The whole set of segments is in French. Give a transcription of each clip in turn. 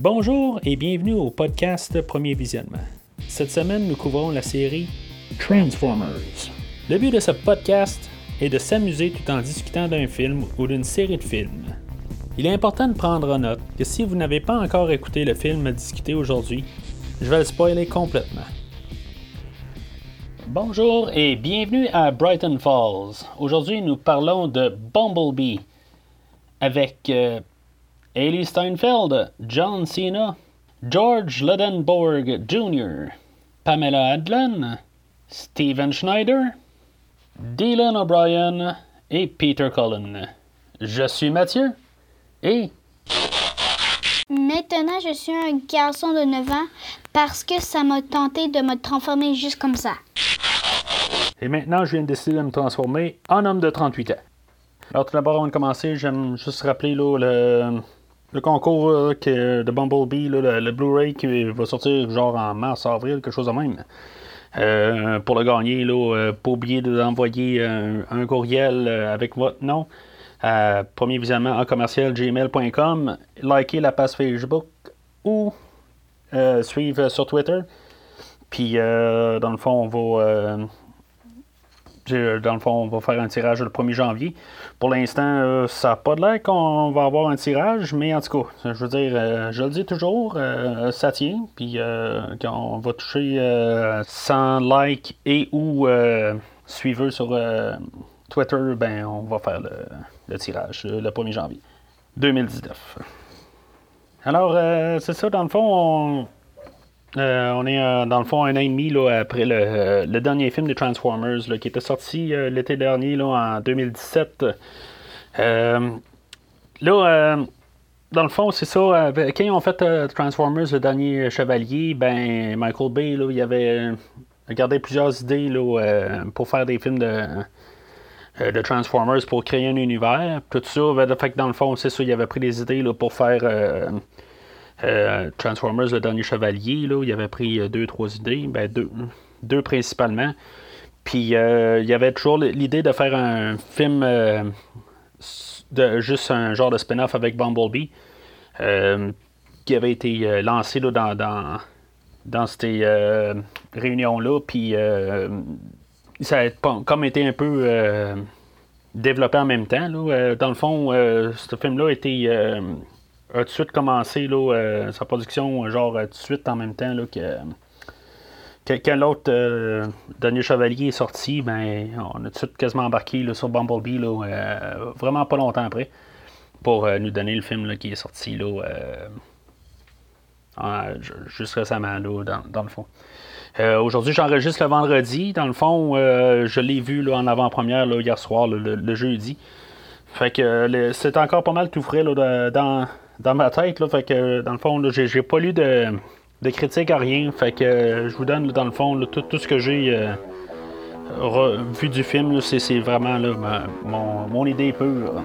Bonjour et bienvenue au podcast Premier Visionnement. Cette semaine, nous couvrons la série Transformers. Le but de ce podcast est de s'amuser tout en discutant d'un film ou d'une série de films. Il est important de prendre en note que si vous n'avez pas encore écouté le film à discuter aujourd'hui, je vais le spoiler complètement. Bonjour et bienvenue à Brighton Falls. Aujourd'hui, nous parlons de Bumblebee avec euh, Haley Steinfeld, John Cena, George Ledenborg Jr., Pamela Adlon, Steven Schneider, Dylan O'Brien et Peter Cullen. Je suis Mathieu et Maintenant, je suis un garçon de 9 ans parce que ça m'a tenté de me transformer juste comme ça. Et maintenant, je viens de décider de me transformer en homme de 38 ans. Alors, tout d'abord, avant de commencer, j'aime juste rappeler là, le, le concours euh, de Bumblebee, le, Blu-ray qui va sortir genre en mars-avril, quelque chose de même. Euh, pour le gagner, là, euh, pas oublier d'envoyer un, un courriel avec votre nom premier visionnement en commercial gmail.com, liker la page Facebook ou suivre sur Twitter. Puis, dans le fond, on va. Euh, dans le fond, on va faire un tirage le 1er janvier. Pour l'instant, euh, ça n'a pas de l'air qu'on va avoir un tirage, mais en tout cas, je veux dire, euh, je le dis toujours, ça tient. Puis on va toucher euh, 100 likes et ou suiveurs sur Twitter, ben on va faire le, le tirage le 1er janvier 2019. Alors, c'est ça, dans le fond, on, euh, on est euh, dans le fond un an et demi après le, euh, le dernier film de Transformers qui était sorti l'été dernier en 2017. Euh, là, dans le fond, c'est ça. quand ils ont fait Transformers, le dernier chevalier, ben Michael Bay, il avait gardé plusieurs idées pour faire des films de, de Transformers pour créer un univers. Tout ça, ben, fait que dans le fond, c'est ça, il avait pris des idées pour faire. Euh, Transformers, le dernier chevalier, là, il avait pris euh, deux, trois idées, ben deux, deux principalement. Puis euh, il y avait toujours l'idée de faire un film de juste un genre de spin-off avec Bumblebee qui avait été lancé dans, dans, ces réunions-là. Puis ça a comme été un peu développé en même temps. dans le fond, ce film-là a été a tout de suite commencé euh, sa production euh, genre euh, tout de suite en même temps là, que, que quand l'autre dernier chevalier est sorti, ben on a tout de suite quasiment embarqué sur Bumblebee là, vraiment pas longtemps après pour nous donner le film qui est sorti juste récemment dans, dans le fond. Aujourd'hui, j'enregistre le vendredi. Dans le fond, je l'ai vu en avant-première hier soir, le, jeudi. Fait que c'est encore pas mal tout frais là, dans, dans ma tête. Là, fait que dans le fond, j'ai, pas lu de, de critique à rien. Fait que je vous donne dans le fond tout, ce que j'ai euh, vu du film. c'est, vraiment mon, idée pure.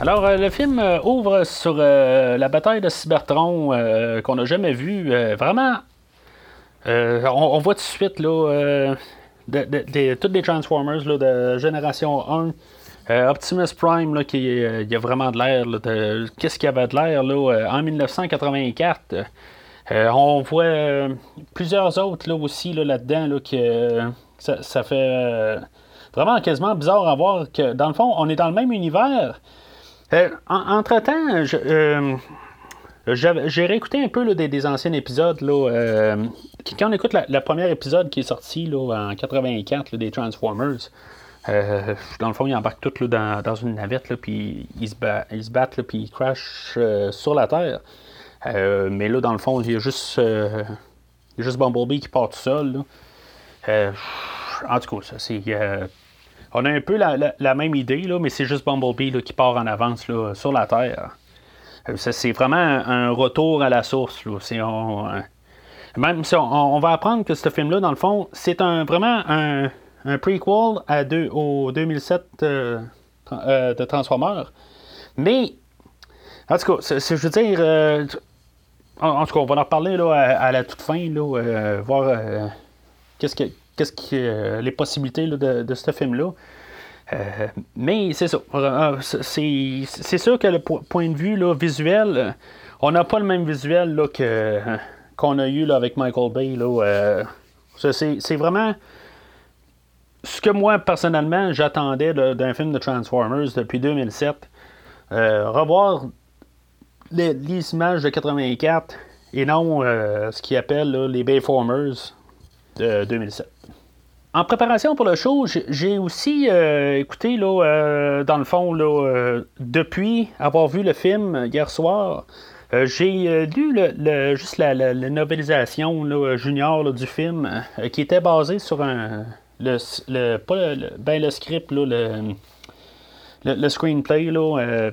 Alors, euh, le film euh, ouvre sur la bataille de Cybertron qu'on n'a jamais vue. Vraiment, euh, on, voit tout de suite là, euh, toutes les Transformers là, de génération 1. Euh, Optimus Prime, là, qui il a vraiment de l'air. Qu'est-ce qu'il y avait de l'air en 1984? Euh, on voit plusieurs autres là, aussi là, là-dedans là, que ça, fait vraiment quasiment bizarre à voir que dans le fond, on est dans le même univers. En- Entre-temps, je- j'ai réécouté un peu des, anciens épisodes. Là, euh, quand on écoute le premier épisode qui est sorti là, en 84 là, des Transformers, euh, dans le fond, ils embarquent tous dans, dans une navette, puis ils se, battent, puis ils crashent euh, sur la Terre. Euh, mais là, dans le fond, il y a juste, euh, Bumblebee qui part tout seul. Euh, en tout cas, ça, c'est. euh, on a un peu la, la- même idée, mais c'est juste Bumblebee qui part en avance sur la Terre. Euh, c'est vraiment un, retour à la source. euh, même si on, va apprendre que ce film-là, dans le fond, c'est vraiment un, prequel à au 2007 euh, de Transformers. Mais, en tout cas, je veux dire, en, tout cas, on va en reparler à, la toute fin, voir qu'est-ce que les possibilités de, ce film-là. Mais c'est ça. C'est sûr que le point de vue visuel, on n'a pas le même visuel que, qu'on a eu avec Michael Bay. C'est, vraiment ce que moi, personnellement, j'attendais d'un film de Transformers depuis 2007. revoir les, images de 84 et non euh, ce qu'ils appellent les Bayformers de 2007. En préparation pour le show, j'ai aussi euh, écouté, là, euh, dans le fond, là, depuis avoir vu le film hier soir, j'ai lu le, juste la, la, novelisation junior du film qui était basé sur un. Le, pas le, ben, le script, le, le, screenplay là,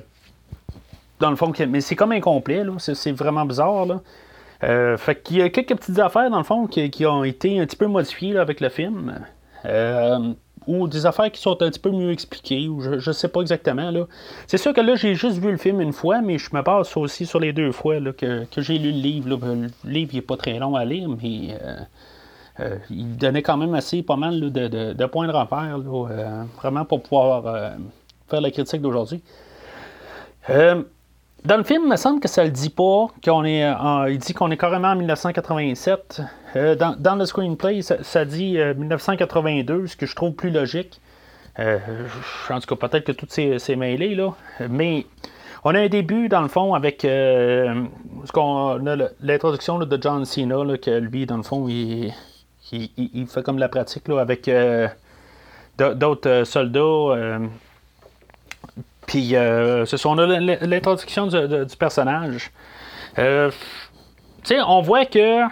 dans le fond, mais c'est comme incomplet, là. C'est, vraiment bizarre, là. Euh, fait qu'il y a quelques petites affaires, dans le fond, qui, ont été un petit peu modifiées avec le film. Euh, ou des affaires qui sont un petit peu mieux expliquées, ou je, ne sais pas exactement. C'est sûr que là, j'ai juste vu le film une fois, mais je me base aussi sur les deux fois que, j'ai lu le livre. Le livre n'est pas très long à lire, mais euh, il donnait quand même assez pas mal de, de, points de repère, vraiment pour pouvoir faire la critique d'aujourd'hui. Dans le film, il me semble que ça le dit pas, qu'on est, euh, il dit qu'on est carrément en 1987. Euh, dans, le screenplay, ça, dit 1982, euh, ce que je trouve plus logique. en tout cas, peut-être que tout c'est mêlé, là. Mais on a un début, dans le fond, avec l'introduction de John Cena, que lui, dans le fond, il, il, fait comme la pratique là, avec d'autres soldats puis, euh, ce sont l'introduction du, personnage. Euh, tu sais, on voit que.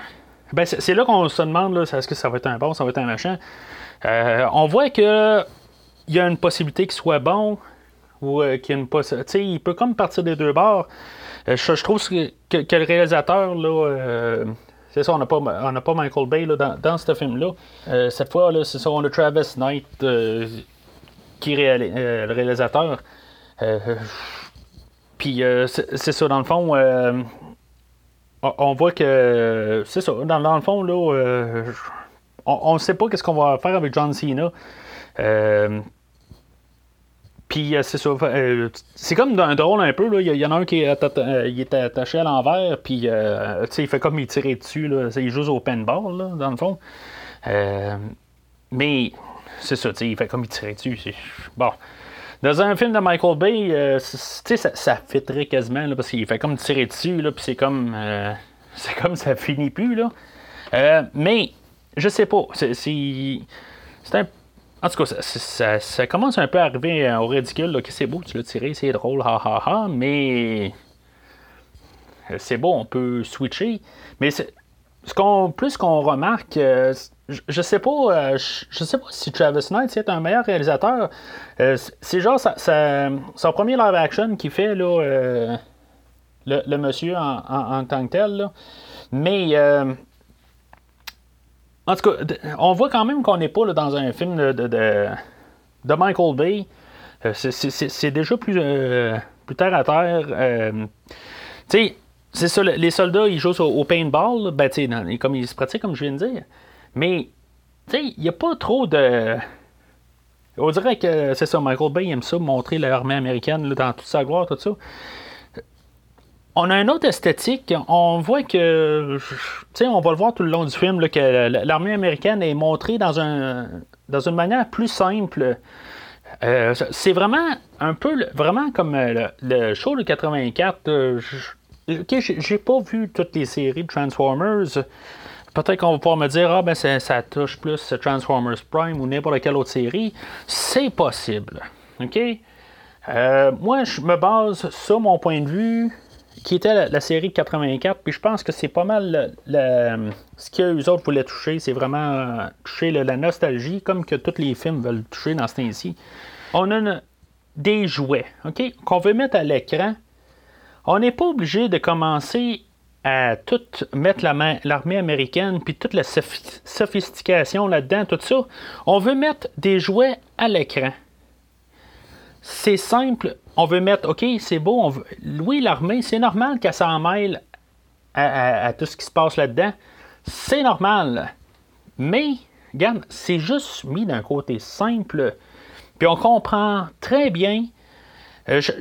Ben, c'est là qu'on se demande, est-ce que ça va être un bon, ça va être un machin? Euh, on voit que il y a une possibilité qu'il soit bon ou qu'il y a une possibilité. Il peut comme partir des deux bords. Je, trouve que, le réalisateur, là. c'est ça, on n'a pas, pas Michael Bay dans, dans ce film-là. cette fois, là, c'est ça, on a Travis Knight qui est le réalisateur. Euh, puis euh, c'est ça, dans le fond, euh, on voit que c'est ça, dans, le fond, là, on ne sait pas qu'est-ce qu'on va faire avec John Cena. Puis c'est ça. c'est comme un drôle un peu. Il y, en a un qui est, attaché à l'envers. Puis il fait comme il tirait dessus. Là, il joue au paintball, là, dans le fond. mais c'est ça. Il fait comme il tirait dessus. Bon. Dans un film de Michael Bay, euh, ça, ça fitterait quasiment, parce qu'il fait comme tirer dessus, puis c'est comme. Euh, c'est comme ça finit plus, là. Euh, mais, je sais pas. C'est, un. En tout cas, ça, commence un peu à arriver au ridicule, c'est beau, tu l'as tiré, c'est drôle, ha ha ha, mais. C'est beau, on peut switcher. Mais ce qu'on, plus qu'on remarque, je, sais pas, euh, je, sais pas si Travis Knight est un meilleur réalisateur. Euh, c'est genre son premier live action qu'il fait là, euh, le, monsieur en, tant que tel. Mais en tout cas, on voit quand même qu'on n'est pas dans un film de, de, Michael Bay. c'est déjà plus, plus terre à terre. tu sais, c'est ça, les soldats, ils jouent au, paintball, ben, comme ils se pratiquent, comme je viens de dire. Mais, tu sais, il n'y a pas trop de. On dirait que c'est ça, Michael Bay aime ça, montrer l'armée américaine dans toute sa gloire, tout ça. On a une autre esthétique. On voit que, tu sais, on va le voir tout le long du film, là, que l'armée américaine est montrée dans, un, dans une manière plus simple. Euh, c'est vraiment un peu, vraiment comme euh, le, show de 84. Euh, j'ai pas vu toutes les séries de Transformers. Peut-être qu'on va pouvoir me dire, ah ben ça, touche plus Transformers Prime ou n'importe quelle autre série. C'est possible. OK? Euh, moi, je me base sur mon point de vue, qui était la, série 84, puis je pense que c'est pas mal ce qu'eux autres voulaient toucher, c'est vraiment euh, toucher la nostalgie, comme que tous les films veulent toucher dans ce temps-ci. On a des jouets, OK, qu'on veut mettre à l'écran. On n'est pas obligé de commencer à tout mettre l'armée américaine, puis toute la sophistication là-dedans, tout ça. On veut mettre des jouets à l'écran. C'est simple. On veut mettre, OK, c'est beau. On veut... Oui, l'armée, c'est normal qu'elle s'en mêle à, tout ce qui se passe là-dedans. C'est normal. Mais regarde, c'est juste mis d'un côté simple. Puis on comprend très bien. Euh, je,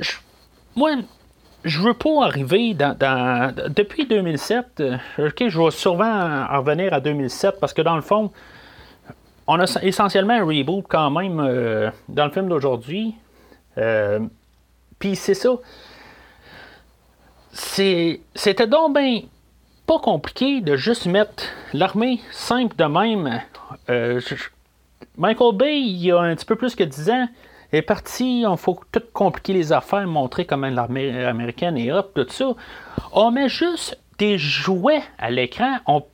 moi, je veux pas arriver dans. depuis 2007, euh, ok, je vais souvent en revenir à 2007 parce que dans le fond, on a essentiellement un reboot quand même euh, dans le film d'aujourd'hui. Euh, puis c'est ça. C'était donc bien pas compliqué de juste mettre l'armée simple de même. Michael Bay, il y a un petit peu plus que 10 ans, est parti, on faut tout compliquer les affaires, montrer comment l'armée américaine est hop, tout ça. On met juste des jouets à l'écran, on...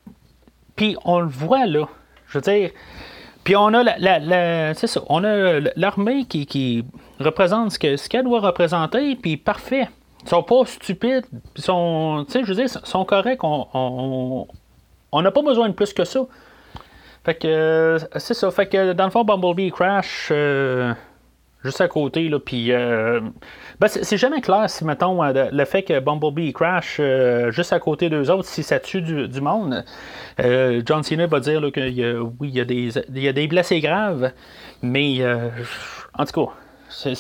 puis on le voit là. Je veux dire. Puis on a la, c'est ça, on a l'armée qui, représente ce qu'elle doit représenter, puis parfait. Ils sont pas stupides, ils sont, je veux dire, sont corrects. On n'a pas besoin de plus que ça. Fait que c'est ça. Fait que dans le fond, Bumblebee Crash. Euh, juste à côté. Là, puis, euh, ben, c'est jamais clair si, mettons, euh, le fait que Bumblebee crash euh, juste à côté d'eux autres, si ça tue du, monde. John Cena va dire que oui, il y, a des, il y a des blessés graves, mais en tout cas, c'est,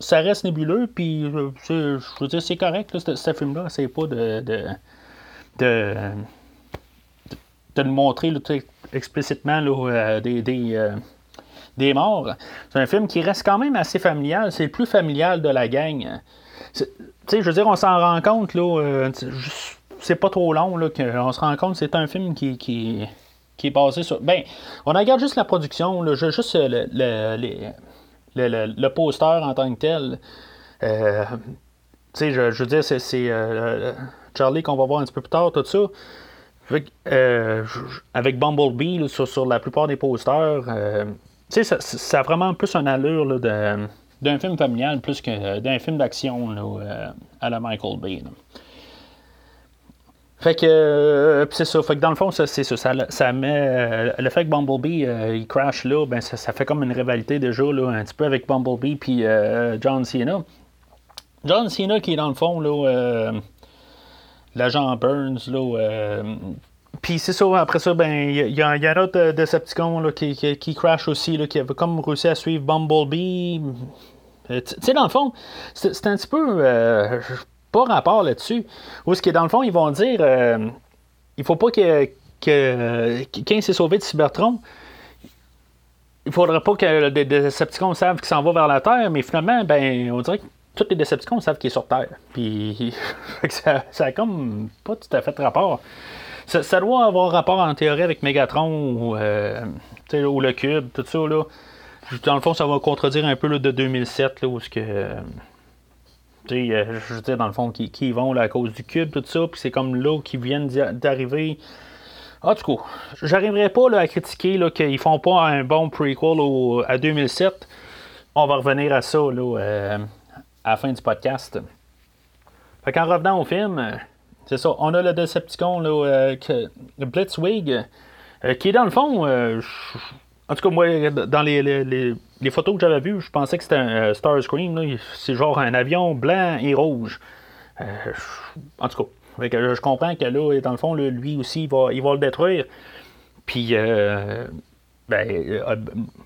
ça reste nébuleux, puis je veux dire, c'est correct, ce, film-là, c'est pas de. de, de le montrer explicitement là, des, des morts. C'est un film qui reste quand même assez familial. C'est le plus familial de la gang. Tu sais, je veux dire, on s'en rend compte, là. Euh, c'est pas trop long, là, qu'on se rend compte c'est un film qui, est basé sur. Ben, on regarde juste la production, là, juste le, le, poster en tant que tel. Euh, tu sais, je, veux dire, c'est, euh, Charlie qu'on va voir un petit peu plus tard, tout ça. Avec, avec Bumblebee sur, la plupart des posters, tu sais, ça, a vraiment plus une allure d'un film familial plus que d'un film d'action euh, à la Michael Bay. Fait que, euh, c'est ça. Fait que dans le fond, c'est ça. Ça, met. Euh, le fait que Bumblebee il crash là, ben ça, fait comme une rivalité déjà là, un petit peu avec Bumblebee puis John Cena. John Cena qui est dans le fond là, l'agent Burns là, puis c'est ça, après ça, ben il y, a un autre euh, Decepticon là, qui, qui, crash aussi, là, qui avait comme réussi à suivre Bumblebee. Euh, tu sais, dans le fond, c'est un petit peu euh, pas rapport là-dessus. Ou ce qui est dans le fond, ils vont dire il faut pas que, que s'est sauvé de Cybertron, il faudrait pas que les Decepticons savent qu'il s'en va vers la Terre, mais finalement, ben on dirait que tous les Decepticons savent qu'il est sur Terre. Puis ça, ça a comme pas tout à fait rapport. Ça, doit avoir rapport en théorie avec Megatron euh, ou, le Cube, tout ça. Là. Dans le fond, ça va contredire un peu là, de 2007, là, où ce que. Euh, euh, je veux dire, dans le fond, qui, vont à cause du cube, tout ça, puis c'est comme là qu'ils viennent d'arriver. En tout cas, j'arriverai pas à critiquer qu'ils font pas un bon prequel à 2007. On va revenir à ça là, à la fin du podcast. Fait qu'en revenant au film, c'est ça. On a le Decepticon, là, euh, Blitzwig, euh, qui est dans le fond. Euh, en tout cas, moi, dans les, les, photos que j'avais vues, je pensais que c'était un Starscream. C'est genre un avion blanc et rouge. en tout cas, je comprends que là, dans le fond, lui aussi, il va, il va le détruire. Puis, ben,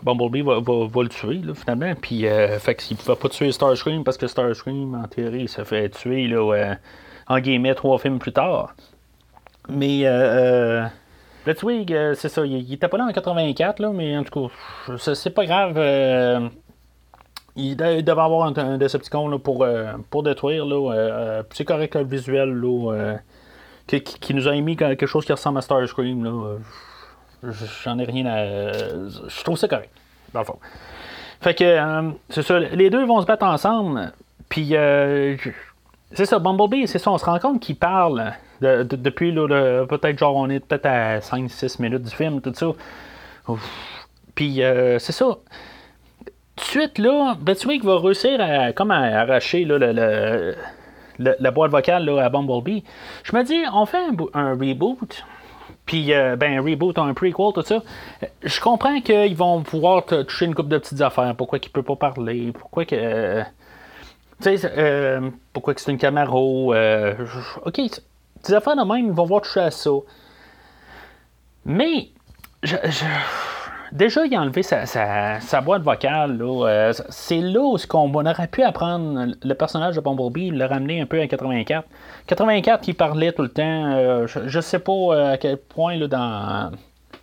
Bumblebee va, va, le tuer, là, finalement. Puis, fait qu'il ne va pas tuer Starscream parce que Starscream, en théorie, ça fait tuer, là en guillemets, trois films plus tard. Mais euh, euh Twig, euh, c'est ça, il, était pas là en 84, là, mais en tout cas, c'est pas grave. Euh, il, devait avoir un, un Decepticon là, pour, pour détruire. Là, c'est correct le visuel là, qui, qui, nous a émis quelque chose qui ressemble à Starscream. Là. J'en ai rien à. Je trouve ça correct, dans le fond. Fait que, c'est ça, les deux vont se battre ensemble. Puis, c'est ça, Bumblebee, c'est ça, on se rend compte qu'il parle depuis peut-être genre on est peut-être à 5-6 minutes du film, tout ça. Puis euh, c'est ça. De suite, là, Betwick va réussir à, comme à arracher le, la boîte vocale à Bumblebee. Je me dis, on fait un, reboot. Puis, euh, ben, un reboot, un prequel, tout ça. Je comprends qu'ils vont pouvoir toucher une couple de petites affaires. Pourquoi qu'il peut pas parler? Pourquoi que. Tu sais, euh, pourquoi que c'est une Camaro? Euh, ok, des affaires de même, ils vont voir toucher à ça. Mais, Déjà, il a enlevé sa, boîte vocale. Euh, c'est là où on aurait pu apprendre le personnage de Bumblebee, le ramener un peu à 84. 84, il parlait tout le temps. Euh, je, ne sais pas à quel point là, dans,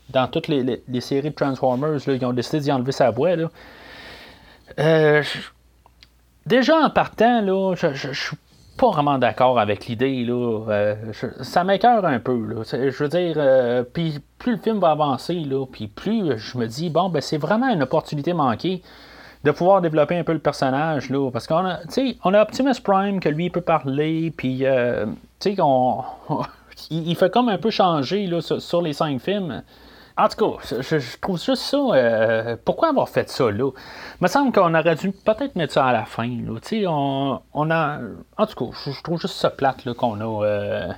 dans toutes les, séries de Transformers, ils ont décidé d'y enlever sa voix. Déjà en partant, là, je, je, suis pas vraiment d'accord avec l'idée. Là. Euh, ça m'écœure un peu. Je veux dire, euh, plus le film va avancer, là, plus je me dis, bon, ben c'est vraiment une opportunité manquée de pouvoir développer un peu le personnage. Là, parce qu'on a, on a Optimus Prime, que lui, il peut parler, puis, euh, tu sais, il, fait comme un peu changer là, sur les cinq films. En tout cas, je, trouve juste ça. Euh, pourquoi avoir fait ça là? Il me semble qu'on aurait dû peut-être mettre ça à la fin. Là. On, on a. En tout cas, je, trouve juste ça plate qu'on a. Euh,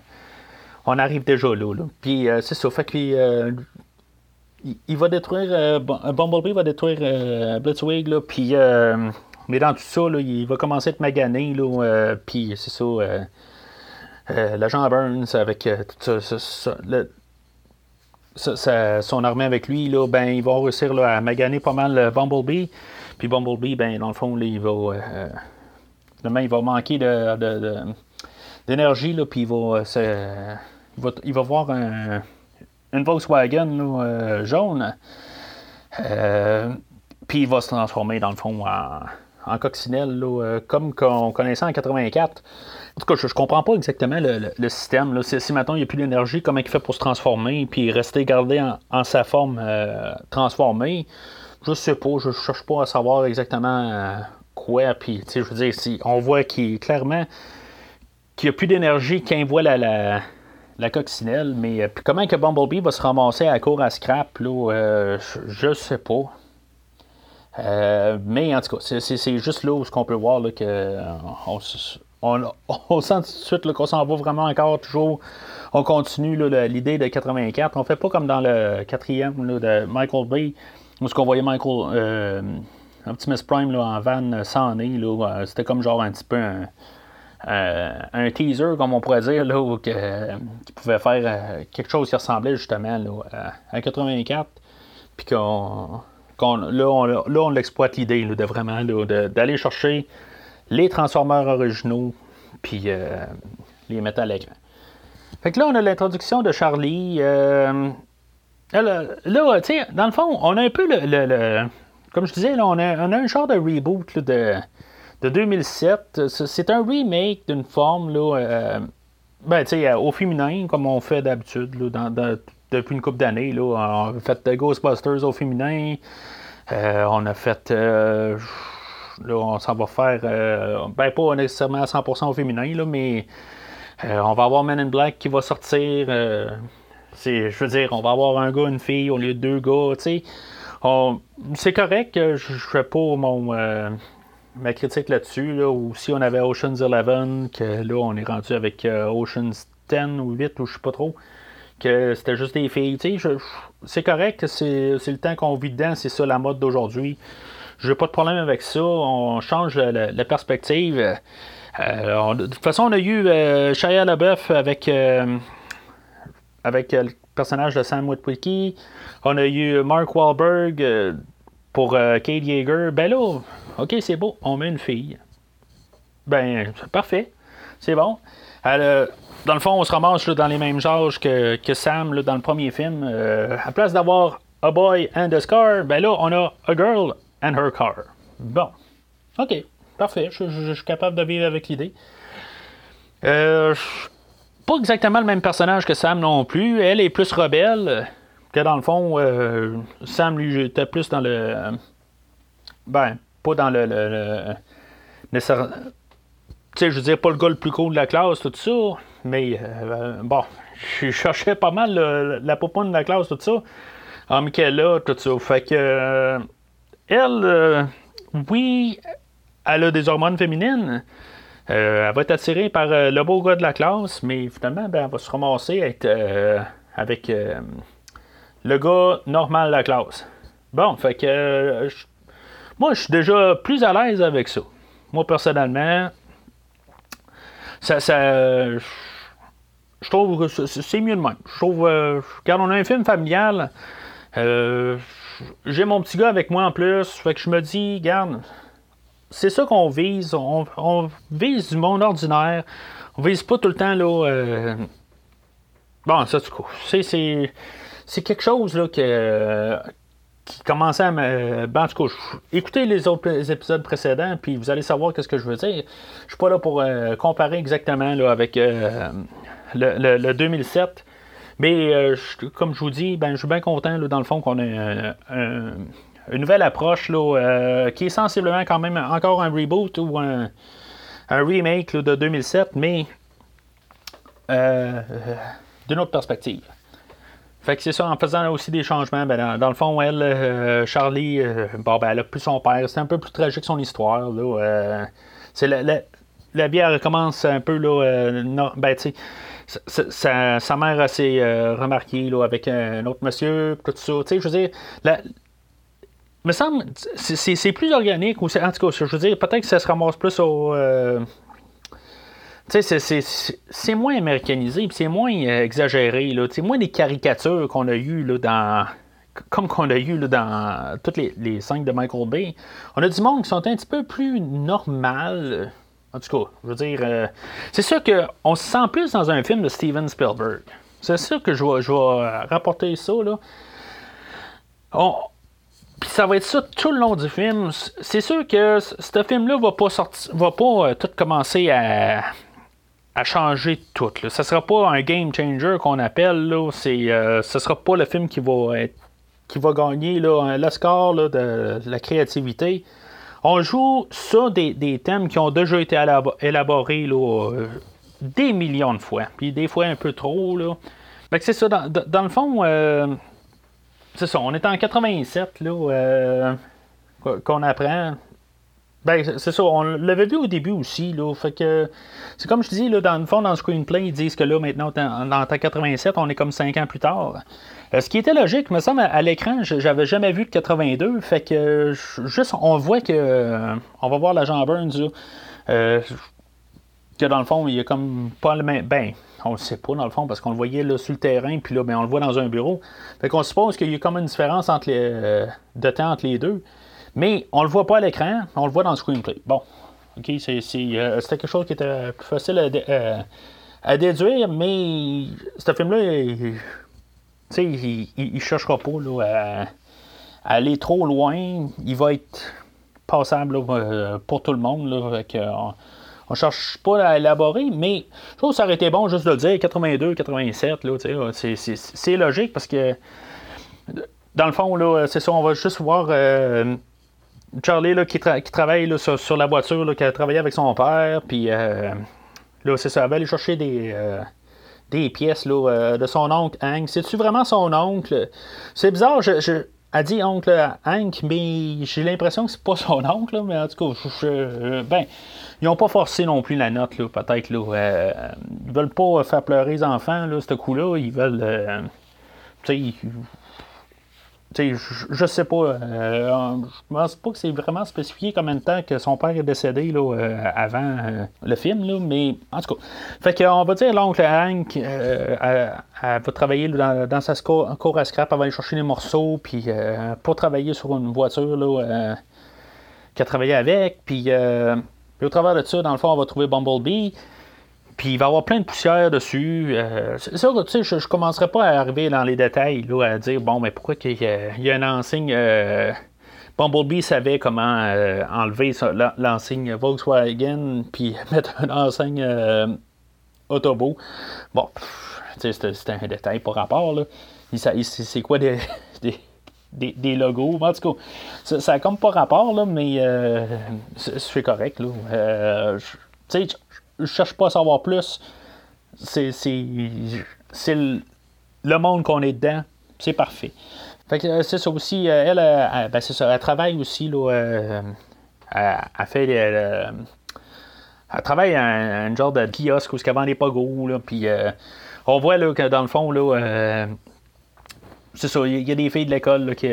on arrive déjà là. Puis euh, c'est ça. Fait qu'il. Il, va détruire. Bumblebee va détruire Blitzwig. Là, puis. mais dans tout ça, là, il va commencer à être magané. Là, puis c'est ça. l'agent Burns avec tout ça, ça son armée avec lui, là, ben, il va réussir à maganer pas mal Bumblebee. Puis Bumblebee, ben, dans le fond, il va. Euh, il va manquer de, d'énergie, là, puis il va, euh, il va, il va voir un, une Volkswagen euh, jaune. puis il va se transformer, dans le fond, en, en coccinelle, comme qu'on connaissait en 84. En tout cas, je, ne comprends pas exactement le, système. Si, maintenant il n'y a plus d'énergie, comment il fait pour se transformer puis rester gardé en, sa forme euh, transformée? Je sais pas. Je cherche pas à savoir exactement euh, quoi. Puis, je veux dire, si on voit qu'il clairement qu'il n'y a plus d'énergie quand il voit la, la, coccinelle. Mais euh, comment que Bumblebee va se ramasser à court à scrap, là, je, ne sais pas. mais en tout cas, c'est juste là où on peut voir que on, on, sent tout de suite qu'on s'en va vraiment encore toujours. On continue l'idée de 84. On fait pas comme dans le quatrième de Michael Bay, où qu'on voyait Michael euh, Optimus Prime en van sans nez. Euh, c'était comme genre un petit peu un, teaser, comme on pourrait dire, là, qui pouvait faire euh, quelque chose qui ressemblait justement à, 84. Puis qu'on. là, on, l'exploite l'idée de vraiment d'aller chercher les Transformers originaux, puis euh, les mettre à l'écran. Fait que là, on a l'introduction de Charlie. Euh, là, tu sais, dans le fond, on a un peu le. comme je disais, là, on, a, on a un genre de reboot de, de 2007. C'est un remake d'une forme, là. Euh, ben, tu sais, au féminin, comme on fait d'habitude, depuis une couple d'années. On a fait Ghostbusters au féminin. on a fait Là, on s'en va faire, euh, ben pas nécessairement à 100% au féminin, là, mais euh, on va avoir Men in Black qui va sortir. Euh, je veux dire, on va avoir un gars, une fille au lieu de deux gars, tu sais. C'est correct, je ne fais pas mon, ma critique là-dessus, là, ou si on avait Ocean's 11, que là, on est rendu avec Ocean's 10 ou 8, ou je sais pas trop, que c'était juste des filles, tu sais. C'est correct, c'est le temps qu'on vit dedans, c'est ça la mode d'aujourd'hui. J'ai pas de problème avec ça. On change la, perspective. Euh, de toute façon, on a eu euh, Shia LaBeouf avec, euh, avec le personnage de Sam Witwicky. On a eu Mark Wahlberg pour Kate Yeager. Ben là, ok, c'est beau, on met une fille. Ben, parfait. C'est bon. dans le fond, on se ramasse dans les mêmes âges que, Sam dans le premier film. à place d'avoir A Boy and a Scar, ben là, on a A Girl and her car. Bon. OK. Parfait. Je, suis capable de vivre avec l'idée. Euh, pas exactement le même personnage que Sam non plus. Elle est plus rebelle. Que dans le fond, euh, Sam, lui, était plus dans le. ben, pas dans le. le, tu sais, je veux dire, pas le gars le plus cool de la classe, tout ça. Mais, euh, bon, je cherchais pas mal la poponne de la classe, tout ça. En Michaela, tout ça. Fait que elle, euh, oui, elle a des hormones féminines. Euh, elle va être attirée par euh, le beau gars de la classe, mais finalement, ben, elle va se ramasser être avec le gars normal de la classe. Bon, fait que moi, je suis déjà plus à l'aise avec ça. Moi, personnellement, ça, je trouve que c'est mieux de même. Je trouve, quand on a un film familial, j'ai mon petit gars avec moi en plus, fait que je me dis, garde, c'est ça qu'on vise. On, vise du monde ordinaire. On vise pas tout le temps, là. Bon, ça, du coup, c'est, c'est, quelque chose, là, que, qui commençait à me. Ben, en tout cas, écoutez les autres épisodes précédents, puis vous allez savoir qu'est-ce que je veux dire. Je suis pas là pour comparer exactement là, avec le, 2007. Mais euh, comme je vous dis, ben, je suis bien content dans le fond qu'on ait une nouvelle approche là, euh, qui est sensiblement quand même encore un reboot ou un, remake de 2007, mais euh, d'une autre perspective. Fait que c'est ça, en faisant aussi des changements, ben, dans, le fond, elle, Charlie, bon, ben, elle a plus son père. C'est un peu plus tragique son histoire. C'est la, la, vie, recommence un peu, là, ben, sa, mère a s'est euh, remarquée avec un autre monsieur, tout ça. Tu sais, je veux dire, me semble, c'est plus organique, ou en tout cas, je veux dire, peut-être que ça se ramasse plus au. Euh, tu sais, c'est moins américanisé, c'est moins euh, exagéré, là. C'est moins des caricatures qu'on a eues là, dans. Comme qu'on a eu là, dans toutes les, les cinq de Michael Bay. On a du monde qui sont un petit peu plus normal. En tout cas, je veux dire, euh, c'est sûr qu'on se sent plus dans un film de Steven Spielberg. C'est sûr que je vais, euh, rapporter ça, là. Puis ça va être ça tout le long du film. C'est sûr que ce film-là va pas sortir, va pas euh, tout commencer à, changer tout. Là. Ça sera pas un game changer qu'on appelle. Là. C'est, ce sera pas le film qui va être, qui va gagner là, le score de la créativité. On joue sur des, thèmes qui ont déjà été élaborés euh, des millions de fois, puis des fois un peu trop. Là. c'est ça, dans, le fond, euh, c'est ça, on est en 87 là, euh, qu'on apprend. Ben, c'est ça, on l'avait vu au début aussi, là, fait que c'est comme je dis, dans le fond, dans le screenplay, ils disent que là, maintenant, en 87, on est comme 5 ans plus tard. Euh, ce qui était logique, me semble, à, l'écran, j'avais jamais vu de 82. Fait que juste, on voit que. Euh, on va voir l'agent Burns, euh, que dans le fond, il y a comme pas le même. Ben, on le sait pas dans le fond, parce qu'on le voyait là, sur le terrain, puis là, ben, on le voit dans un bureau. Fait qu'on suppose qu'il y a comme une différence de temps entre les deux. Mais on le voit pas à l'écran, on le voit dans le screenplay. Bon. OK, c'est, c'était quelque chose qui était plus facile à, à déduire, mais ce film-là, sais, il ne cherchera pas à, aller trop loin. Il va être passable euh, pour tout le monde. Là, on ne cherche pas à élaborer, mais je trouve que ça aurait été bon juste de le dire 82, 87. Là, c'est, logique parce que dans le fond, là, c'est ça, on va juste voir euh, Charlie là, qui, travaille sur, la voiture, qui a travaillé avec son père, puis euh, là, c'est ça, elle va aller chercher des des pièces là, euh, de son oncle Hank. C'est-tu vraiment son oncle? C'est bizarre, je, je, elle dit oncle Hank, mais j'ai l'impression que c'est pas son oncle, mais en tout cas, je, ben, ils n'ont pas forcé non plus la note, peut-être. Là, euh, ils veulent pas faire pleurer les enfants, là, ce coup-là. Ils veulent. Euh, tu sais, je, je sais pas. Euh, je pense pas que c'est vraiment spécifié combien de temps que son père est décédé là, euh, avant euh, le film, là, mais en tout cas. Fait qu'on va dire l'oncle Hank, elle, va travailler dans, sa cour à scrap, elle va aller chercher les morceaux, puis pour travailler sur une voiture là, qu'elle travaillait avec, puis, puis au travers de ça, dans le fond, on va trouver Bumblebee. Puis il va y avoir plein de poussière dessus. Euh, c'est ça, tu je, ne commencerai pas à arriver dans les détails, là, à dire, bon, mais pourquoi il y, a, une enseigne. Euh, Bumblebee savait comment euh, enlever l'enseigne Volkswagen, puis mettre une enseigne Autobo. Bon, c'est un détail par rapport, là. C'est quoi des, des, logos? En tout cas, ça n'a comme pas rapport, là, mais c'est correct. Là. tu sais, je cherche pas à savoir plus. C'est, le, monde qu'on est dedans. C'est parfait. Fait que euh, c'est ça aussi. Euh, elle, elle, ben, c'est ça, elle travaille aussi. Là, euh, elle, fait. elle travaille à un, genre de kiosque où elle vend des pogos. Là, puis on voit là, que dans le fond, là, c'est ça, il y, a des filles de l'école qui,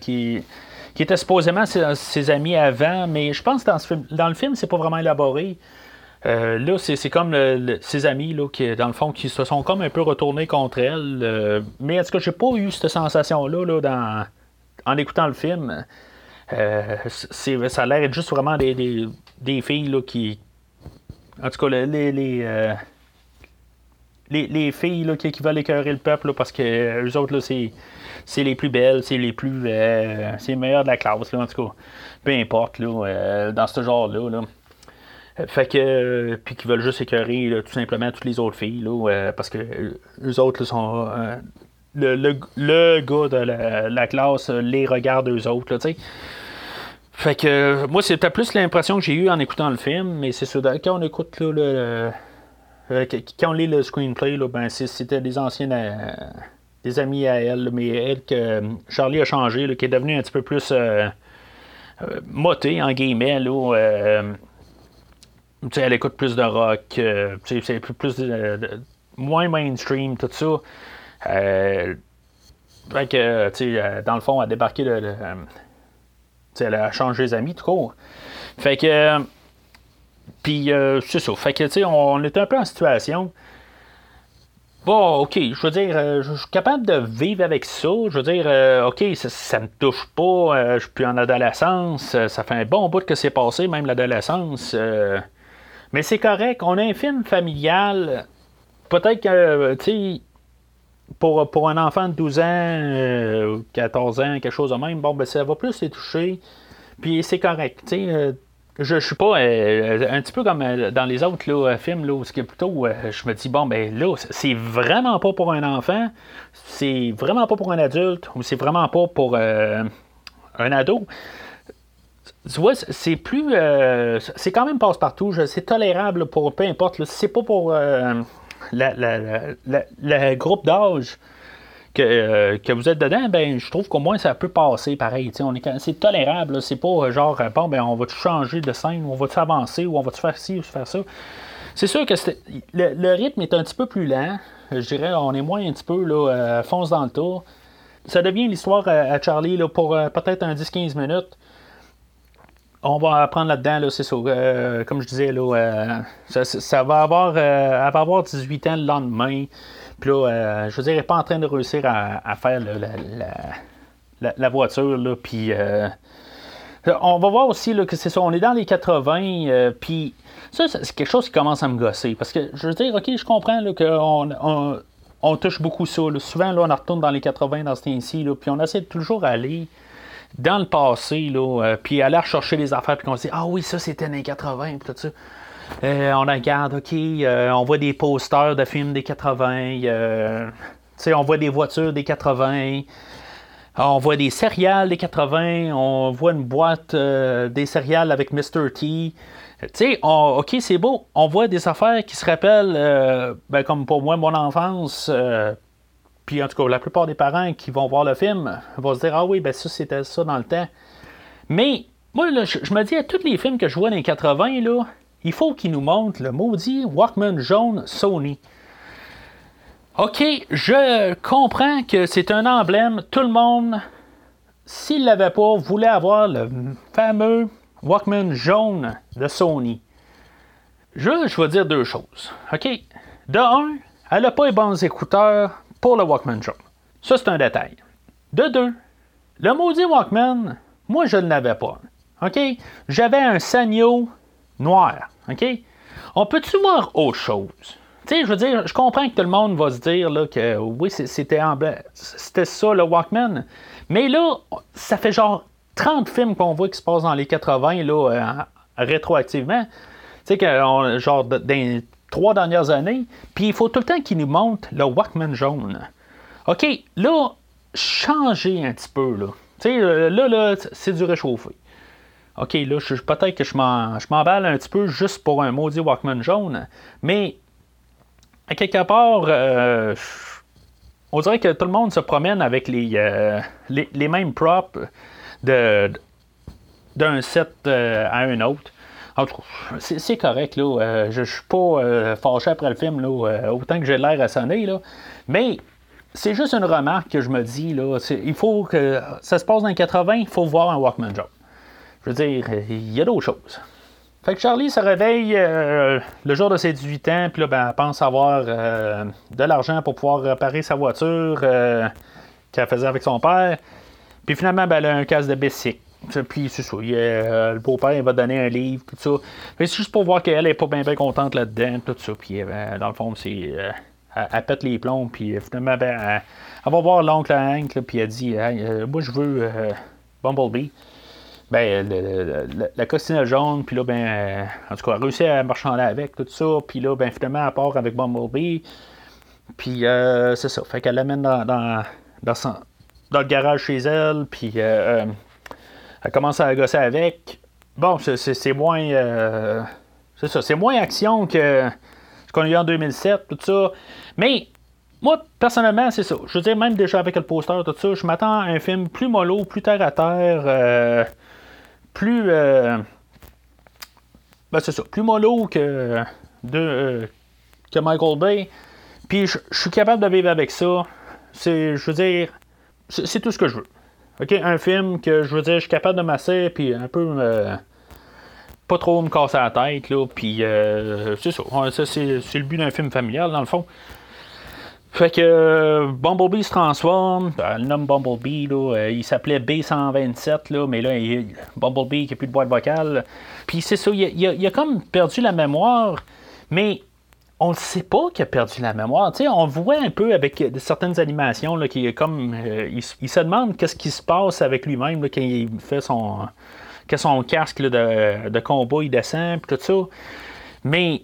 qui, étaient supposément ses, amis avant, mais je pense que dans, dans le film, c'est pas vraiment élaboré. Euh, là, c'est comme ses amis, là, qui, dans le fond, qui se sont comme un peu retournés contre elle. Euh, mais est-ce que j'ai pas eu cette sensation-là là, en écoutant le film? Euh, ça a l'air d'être juste vraiment des, filles là, qui. En tout cas, les. les, les, filles là, qui, veulent écœurer le peuple parce que eux autres, c'est, les plus belles, c'est les plus. c'est les meilleurs de la classe, là, en tout cas. Peu importe, là, dans ce genre-là. Là. Fait que. puis qu'ils veulent juste écœurer tout simplement toutes les autres filles, là, parce que eux autres sont. le, le, gars de la, classe les regarde eux autres, tu sais. Fait que moi, c'était plus l'impression que j'ai eue en écoutant le film, mais c'est sûr, quand on écoute le, quand on lit le screenplay, là, ben, c'était des anciennes des amis à elle, mais elle que Charlie a changé, qui est devenu un petit peu plus euh, moté en guillemets, là, elle écoute plus de rock, euh, c'est plus, plus de, moins mainstream, tout ça. Euh, fait que, euh, dans le fond, elle a débarqué de. elle a changé les amis, tout court. Fait que. Puis, c'est ça. Fait que, tu on, était un peu en situation. Bon, ok, je veux dire, je suis capable de vivre avec ça. Je veux dire, ok, ça, me touche pas. je suis plus en adolescence. ça fait un bon bout que c'est passé, même l'adolescence. Mais c'est correct. On a un film familial. Peut-être que, tu sais, pour, pour, un enfant de 12 ans, 14 euh, ans, quelque chose de même, bon, ben, ça va plus les toucher. Puis c'est correct. Tu sais, euh, je, ne suis pas euh, un petit peu comme dans les autres là, films, là, où plutôt, je me dis, bon, ben là, c'est vraiment pas pour un enfant, c'est vraiment pas pour un adulte, ou c'est vraiment pas pour un ado tu vois, c'est plus. Euh, c'est quand même passe-partout. C'est tolérable pour peu importe. C'est pas pour euh, le groupe d'âge euh, que, vous êtes dedans. Ben, je trouve qu'au moins ça peut passer pareil. C'est tolérable. C'est pas genre, bon, ben, on va changer de scène, on va avancer, ou on va faire ci ou faire ça. C'est sûr que le, rythme est un petit peu plus lent. Je dirais, on est moins un petit peu là, fonce dans le tour. Ça devient l'histoire à, Charlie là, pour peut-être un 10-15 minutes on va apprendre là-dedans, c'est ça. Euh, comme je disais, là, euh, ça, va avoir, euh, elle va avoir 18 ans le lendemain. Puis là, je veux dire, elle n'est pas en train de réussir à, faire la, voiture. Là, puis on va voir aussi là, que c'est ça. On est dans les 80. puis ça, c'est quelque chose qui commence à me gosser. Parce que je veux dire, OK, je comprends qu'on on, touche beaucoup ça. Souvent, là, on retourne dans les 80 dans ce temps-ci. Puis on essaie de toujours aller dans le passé, là, euh, puis aller rechercher les affaires, puis qu'on se dit Ah oui, ça c'était les 80, puis tout ça. Euh, on regarde, OK, euh, on voit des posters de films des 80, on voit des voitures des 80, on voit des céréales des 80, on voit une boîte des céréales avec Mr. T. Tu sais, OK, c'est beau, on voit des affaires qui se rappellent, ben, comme pour moi, mon enfance puis en tout cas, la plupart des parents qui vont voir le film vont se dire Ah oui, ben ça, c'était ça dans le temps. Mais moi, je, me dis à tous les films que je vois dans les 80, là, il faut qu'ils nous montrent le maudit Walkman jaune Sony. OK, je comprends que c'est un emblème. Tout le monde, s'il ne l'avait pas, voulait avoir le fameux Walkman jaune de Sony. Je, je vais dire deux choses. OK? De un, elle n'a pas les bons écouteurs pour le Walkman jaune. Ça, c'est un détail. De deux, le maudit Walkman, moi, je ne l'avais pas. OK? J'avais un Sanyo noir. OK? On peut-tu voir autre chose? Tu sais, je veux dire, je comprends que tout le monde va se dire là, que oui, c'était, c'était ça le Walkman. Mais là, ça fait genre 30 films qu'on voit qui se passent dans les 80 là, euh, rétroactivement. Tu sais, que, genre, dans trois dernières années, puis il faut tout le temps qu'il nous montre le Walkman jaune. OK, là, changer un petit peu, là. Tu sais, euh, là, là, c'est du réchauffé. OK, là, peut-être que je m'emballe un petit peu juste pour un maudit Walkman jaune, mais à quelque part, euh, on dirait que tout le monde se promène avec les, euh, les, mêmes props d'un set à un autre c'est correct, là. Euh, je, suis pas euh, fâché après le film, là, euh, autant que j'ai l'air à sonner, là. Mais c'est juste une remarque que je me dis, là. Il faut que. Ça se passe dans les 80, il faut voir un Walkman Job. Je veux dire, il y a d'autres choses. Fait que Charlie se réveille euh, le jour de ses 18 ans, puis là, ben, elle pense avoir de l'argent pour pouvoir réparer sa voiture qu'elle faisait avec son père. Puis finalement, ben, elle a un casque de bicycle. Puis c'est ça, il, euh, le beau-père il va donner un livre, tout ça. Mais c'est juste pour voir qu'elle est pas bien contente là-dedans, tout ça. Puis ben, dans le fond, c'est. euh, elle, pète les plombs, puis euh, finalement, ben, elle, va voir l'oncle Hank, là, puis elle dit euh, Moi, je veux euh, Bumblebee. Ben, la costume jaune, puis là, ben, euh, en tout cas, elle réussit à marchander avec, tout ça, puis là, ben, finalement, elle part avec Bumblebee, puis euh, c'est ça, fait qu'elle l'amène dans, dans, dans, le garage chez elle, puis euh, euh, elle commence à gosser avec. Bon, c'est- moins, euh, c'est ça, c'est moins action que ce qu'on a eu en 2007, tout ça, mais moi, personnellement, c'est ça. Je veux dire, même déjà avec le poster, tout ça, je m'attends à un film plus mollo, plus terre à terre, euh, plus. euh, ben, c'est ça, plus mollo que, de, que Michael Bay. Puis je je suis capable de vivre avec ça. C'est, je veux dire, c'est tout ce que je veux. OK, un film que je veux dire, je suis capable de masser, puis un peu. pas trop me casser la tête, là, puis euh, c'est ça. Ça c'est, le but d'un film familial, dans le fond. Fait que Bumblebee se transforme, ben, le nomme Bumblebee, là, euh, il s'appelait B127, là, mais là, il, Bumblebee qui n'a plus de boîte vocale. Puis c'est ça, il il a comme perdu la mémoire, mais on ne sait pas qu'il a perdu la mémoire. Tu sais, on voit un peu avec certaines animations là, est comme. euh, il, il se demande qu'est-ce qui se passe avec lui-même quand il fait son. que son casque de, de combat il descend, puis tout ça. Mais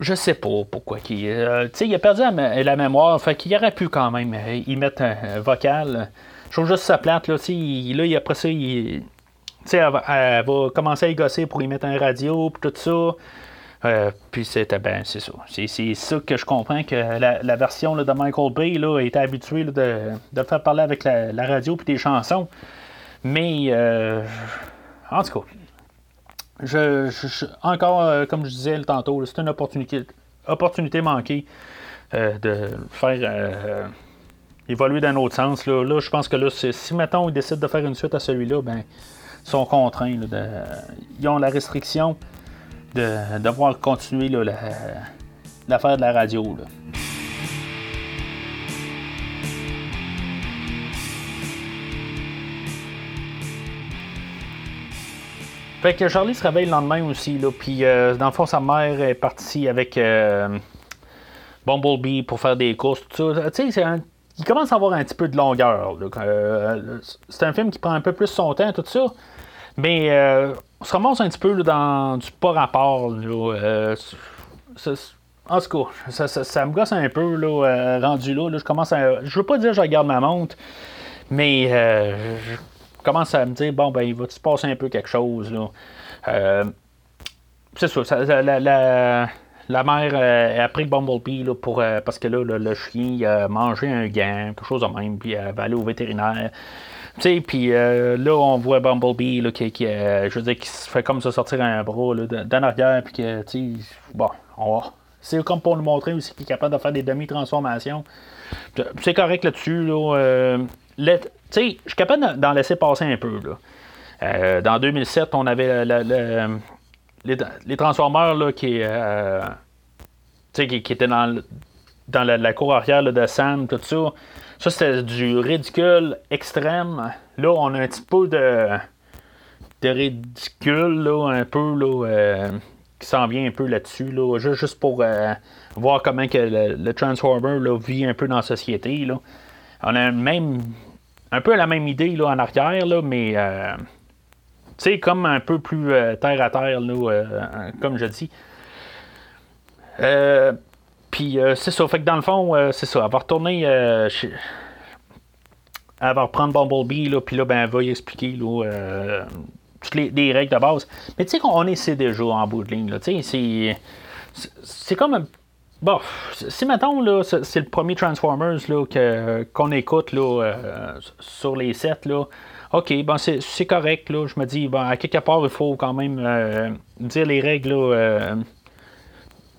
je sais pas pourquoi. qu'il euh, il a perdu la, mé- la mémoire, fait qu'il aurait pu quand même euh, y mettre un, vocal. Je trouve juste ça plate, là, il- là, il- après ça, il, elle, va- elle va commencer à y gosser pour y mettre un radio, puis tout ça. Euh, puis c'était ben, c'est ça. C'est, ça que je comprends que la, la version de Michael Bay là, était habituée de, de faire parler avec la, la radio puis des chansons. Mais euh, en tout cas, je, encore, euh, comme je disais tantôt, c'est une opportunité, opportunité manquée euh, de faire évoluer dans un autre sens. Là, Là, je pense que là, si mettons ils décident de faire une suite à celui-là, ben sont contraints. de, ils ont la restriction de devoir continuer l'affaire de la radio. là. Fait que Charlie se réveille le lendemain aussi, là, puis euh, dans le fond, sa mère est partie avec euh, Bumblebee pour faire des courses, tout ça. Tu sais, il commence à avoir un petit peu de longueur. Euh, c'est un film qui prend un peu plus son temps, tout ça. Mais euh, on se ramasse un petit peu dans du pas rapport. euh, en tout cas, ça, me gosse un peu là, euh, rendu là, Je commence à. Je veux pas dire que je regarde ma montre, mais euh, je commence à me dire bon ben il va se passer un peu quelque chose. Là. C'est ça, ça- la, mère a pris Bumblebee là, pour, parce que là, le, le chien il a mangé un gant, quelque chose de même, puis elle va aller au vétérinaire. Puis euh, là, on voit Bumblebee là, qui, qui, euh, je veux dire, qui se fait comme ça sortir un bras d'en arrière, puis que, tu bon, on va. C'est comme pour nous montrer aussi qu'il est capable de faire des demi-transformations. Puis, C'est correct là-dessus. Là, euh, je suis capable d'en- laisser passer un peu. Là. Euh, dans 2007, on avait le- le- les, les là, qui, euh, qui, qui étaient dans, dans la, cour arrière de Sam, tout ça. Ça, c'était du ridicule extrême. Là, on a un petit peu de, de ridicule, là, un peu, là, euh, qui s'en vient un peu là-dessus, là, juste, pour euh, voir comment que le, Transformer là, vit un peu dans la société. Là. On a même un peu la même idée là, en arrière, là, mais euh, comme un peu plus terre à terre, comme je dis. Puis euh, c'est ça, fait que dans le fond, euh, c'est ça, elle va retourner euh, Elle va reprendre Bumblebee, là, puis là, ben, elle va y expliquer là, euh, toutes les, les règles de base. Mais tu sais qu'on essaie déjà en bout de ligne, là, tu sais, c'est. c'est- comme un. Bon, si mettons, là, c'est le premier Transformers là, qu'on écoute là, sur les sets, là. OK, bon, c'est correct, là. Je me dis, bon, à quelque part, il faut quand même dire les règles, là,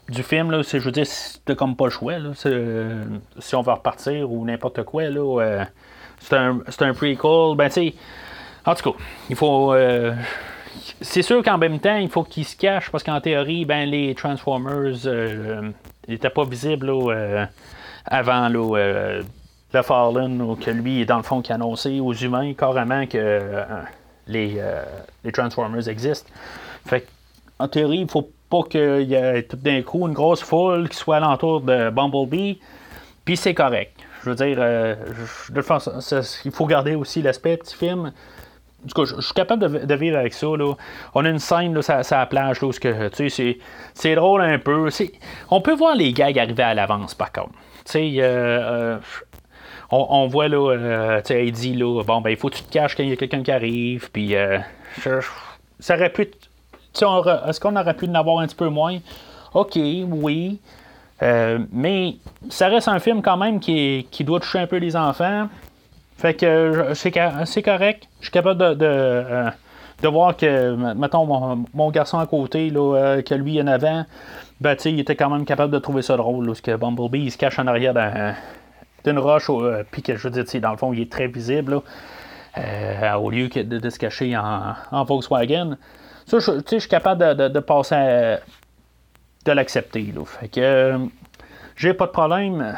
du film, là, c'est, je veux dire, c'est comme pas le choix, là, euh, si on va repartir ou n'importe quoi, là, euh, c'est, un, c'est un prequel, ben tu en tout cas, il faut, euh, c'est sûr qu'en même temps, il faut qu'il se cache parce qu'en théorie, ben, les Transformers n'étaient pas visibles avant là, le Fallen, ou que lui, dans le fond, qui a annoncé aux humains carrément que les, les Transformers existent. En théorie, il faut pas qu'il y ait tout d'un coup une grosse foule qui soit alentour de Bumblebee, puis c'est correct. Je veux dire, euh, il faut garder aussi l'aspect petit film. En tout cas, je, suis capable de, vivre avec ça. Là. On a une scène là, sur, la plage là, où c'est, c'est drôle un peu. On peut voir les gags arriver à l'avance, par contre. Euh, euh, on, voit là, euh, dit là, bon ben il faut que tu te caches quand il y a quelqu'un qui arrive, puis ça aurait pu est-ce qu'on aurait pu en avoir un petit peu moins? OK, oui. Euh, mais ça reste un film quand même qui, doit toucher un peu les enfants. Fait que c'est correct. Je suis capable de, de, euh, voir que, mettons, mon, garçon à côté, là, euh, que lui en avant, ben, il était quand même capable de trouver ça drôle. parce que Bumblebee, il se cache en arrière d'une roche, puis que je veux dire, dans le fond, il est très visible, au lieu de, se cacher en Volkswagen. Ça, je, suis capable de, passer de l'accepter. Fait que euh, j'ai pas de problème.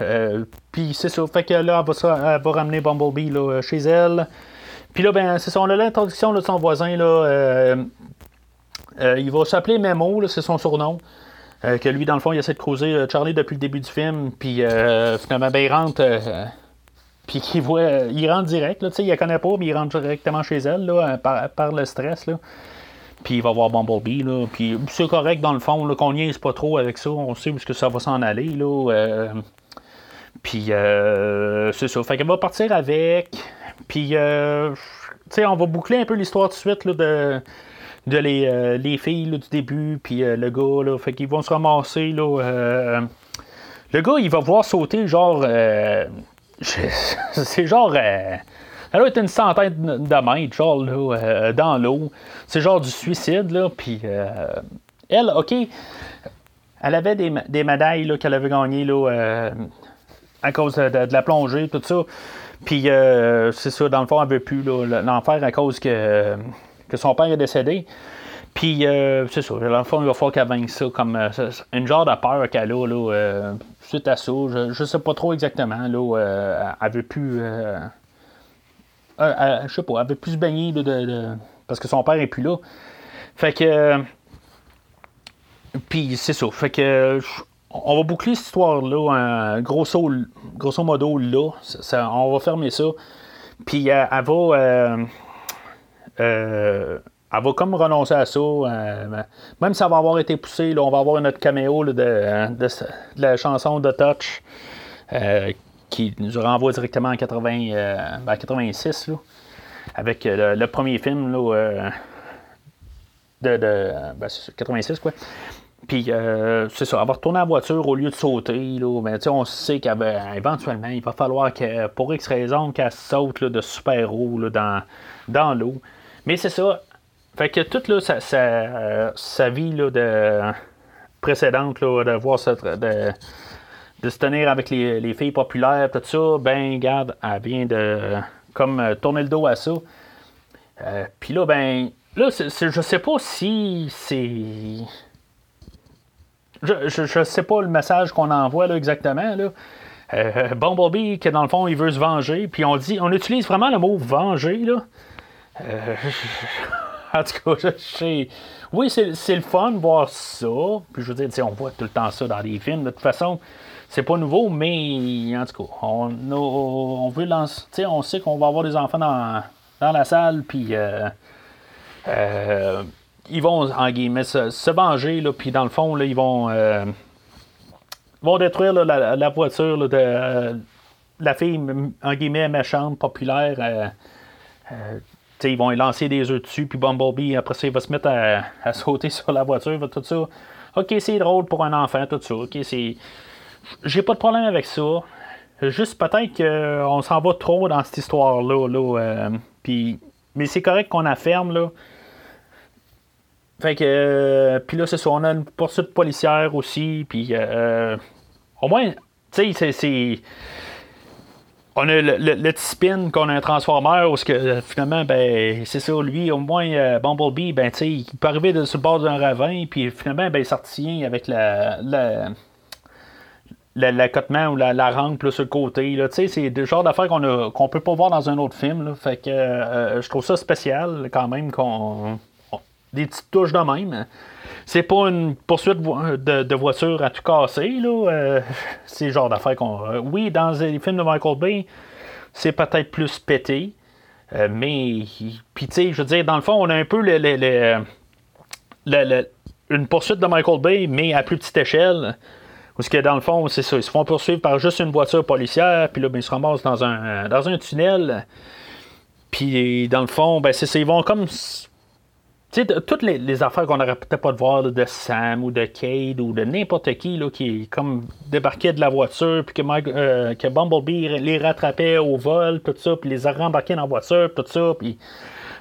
Euh, puis c'est ça. Fait que là, elle va, va ramener Bumblebee là, chez elle. Puis là, ben, c'est ça. On a l'introduction de son voisin. Là, euh, il va s'appeler Memo, c'est son surnom. que lui, dans le fond, il essaie de creuser Charlie depuis le début du film. Puis finalement, ben, il rentre. puis qu'il voit. il rentre direct. Là, il la connaît pas, mais il rentre directement chez elle là, par, par le stress. Là. Puis il va voir Bumblebee. Là. Puis c'est correct dans le fond, qu'on niaise pas trop avec ça. On sait où que ça va s'en aller. Là. Euh. puis euh, c'est ça. Fait qu'elle va partir avec. Puis euh, sais, on va boucler un peu l'histoire tout de suite là, de, de les, les filles du début. Puis le gars. Là, fait qu'ils vont se ramasser. Là, le gars, il va voir sauter genre. c'est genre elle a une centaine de mètres, genre, là, euh, dans l'eau. C'est genre du suicide, là. Puis, euh, elle, OK, elle avait des, des médailles qu'elle avait gagnées, là, euh, à cause de, la plongée, tout ça. Puis, c'est ça, dans le fond, elle veut plus l'enfer à cause que, que son père est décédé. Puis, c'est ça, dans le fond, il va falloir qu'elle vainque ça comme une genre de peur qu'elle a, là, suite à ça. Je, je sais pas trop exactement, là. elle veut plus euh, je sais pas, elle avait plus baigné de, parce que son père est plus là. Fait que. Puis c'est ça. Fait que. On va boucler cette histoire-là, grosso, modo, là. on va fermer ça. Puis elle, va. Euh, euh, elle va comme renoncer à ça. même si ça va avoir été poussé, là, on va avoir notre caméo de, de, la chanson de Touch qui nous renvoie directement en 80, 86, euh, ben, avec euh, le, premier film là, euh, de, de ben, 86, quoi. Puis, c'est ça, elle va retourner en voiture au lieu de sauter. Là, ben, on sait qu'éventuellement, il va falloir que, pour X raison, qu'elle saute de super-haut dans, dans l'eau. Mais c'est ça. Fait que toute là, sa, sa, vie là, de, précédente, là, de voir cette. De se tenir avec les, filles populaires, tout ça, ben, garde, elle vient de comme euh, tourner le dos à ça. Euh, puis là, ben, là, je sais pas si c'est. Je, je, sais pas le message qu'on envoie là, exactement. Là. Euh, Bumblebee, qui dans le fond, il veut se venger. Puis on dit, on utilise vraiment le mot venger. Là. en tout cas, je sais. Oui, c'est le fun de voir ça. Puis je veux dire, on voit tout le temps ça dans les films. De toute façon, c'est pas nouveau, mais en tout cas, on, on veut lancer. On sait qu'on va avoir des enfants dans, la salle, puis euh, euh, ils vont, en guillemets, se, venger, là, puis dans le fond, là, ils vont, euh, vont détruire la, voiture de la fille, en guillemets, méchante, populaire. ils vont lancer des œufs dessus, puis Bumblebee, après ça, il va se mettre à, à sauter sur la voiture, tout ça. Ok, c'est drôle pour un enfant, tout ça. Ok, c'est j'ai pas de problème avec ça. Juste peut-être qu'on s'en va trop dans cette histoire-là. Là, euh, mais c'est correct qu'on afferme. Là. Fait que. Euh, puis là, c'est ça. On a une poursuite policière aussi. Puis. Euh, au moins, tu sais, c'est. on a le, le, petit spin qu'on a un Transformer où que, finalement, ben, c'est ça, lui, au moins, Bumblebee, ben, il peut arriver de, sur le bord d'un ravin, puis finalement, ben, il s'artient avec la, l'accotement ou la, la rampe sur le côté. C'est le genre d'affaires qu'on ne peut pas voir dans un autre film. Fait que je trouve ça spécial quand même qu'on. Des petites touches de même. C'est pas une poursuite de, de voiture à tout casser. Là. c'est le genre d'affaires qu'on. oui, dans les films de Michael Bay, c'est peut-être plus pété. mais. Puis, tu sais, je veux dire, dans le fond, on a un peu le, une poursuite de Michael Bay, mais à plus petite échelle. Parce que dans le fond, c'est ça. Ils se font poursuivre par juste une voiture policière, puis là, ben, ils se ramassent dans un, dans un tunnel. Puis dans le fond, ben, c'est ça. Ils vont comme. Tu sais, toutes les, affaires qu'on n'aurait peut-être pas de voir de Sam ou de Cade ou de n'importe qui là, qui comme débarquait de la voiture, puis que, euh, que Bumblebee les rattrapait au vol, tout ça, puis les a rembarqués dans la voiture, tout ça. Puis,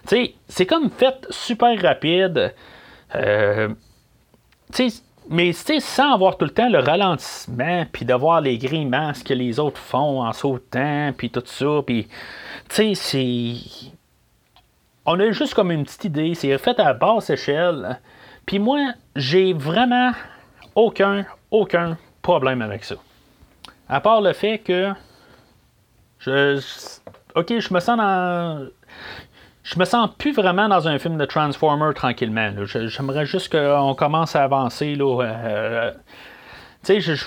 tu sais, c'est comme fait super rapide. Euh, tu sais, mais sans avoir tout le temps le ralentissement, puis d'avoir les grimaces que les autres font en sautant, puis tout ça, puis tu sais, c'est. On a juste comme une petite idée, c'est fait à basse échelle, puis moi, j'ai vraiment aucun, aucun problème avec ça. À part le fait que. Je. Ok, je me sens dans je me sens plus vraiment dans un film de Transformer tranquillement. J'aimerais juste qu'on commence à avancer. Là, euh, tu sais, je,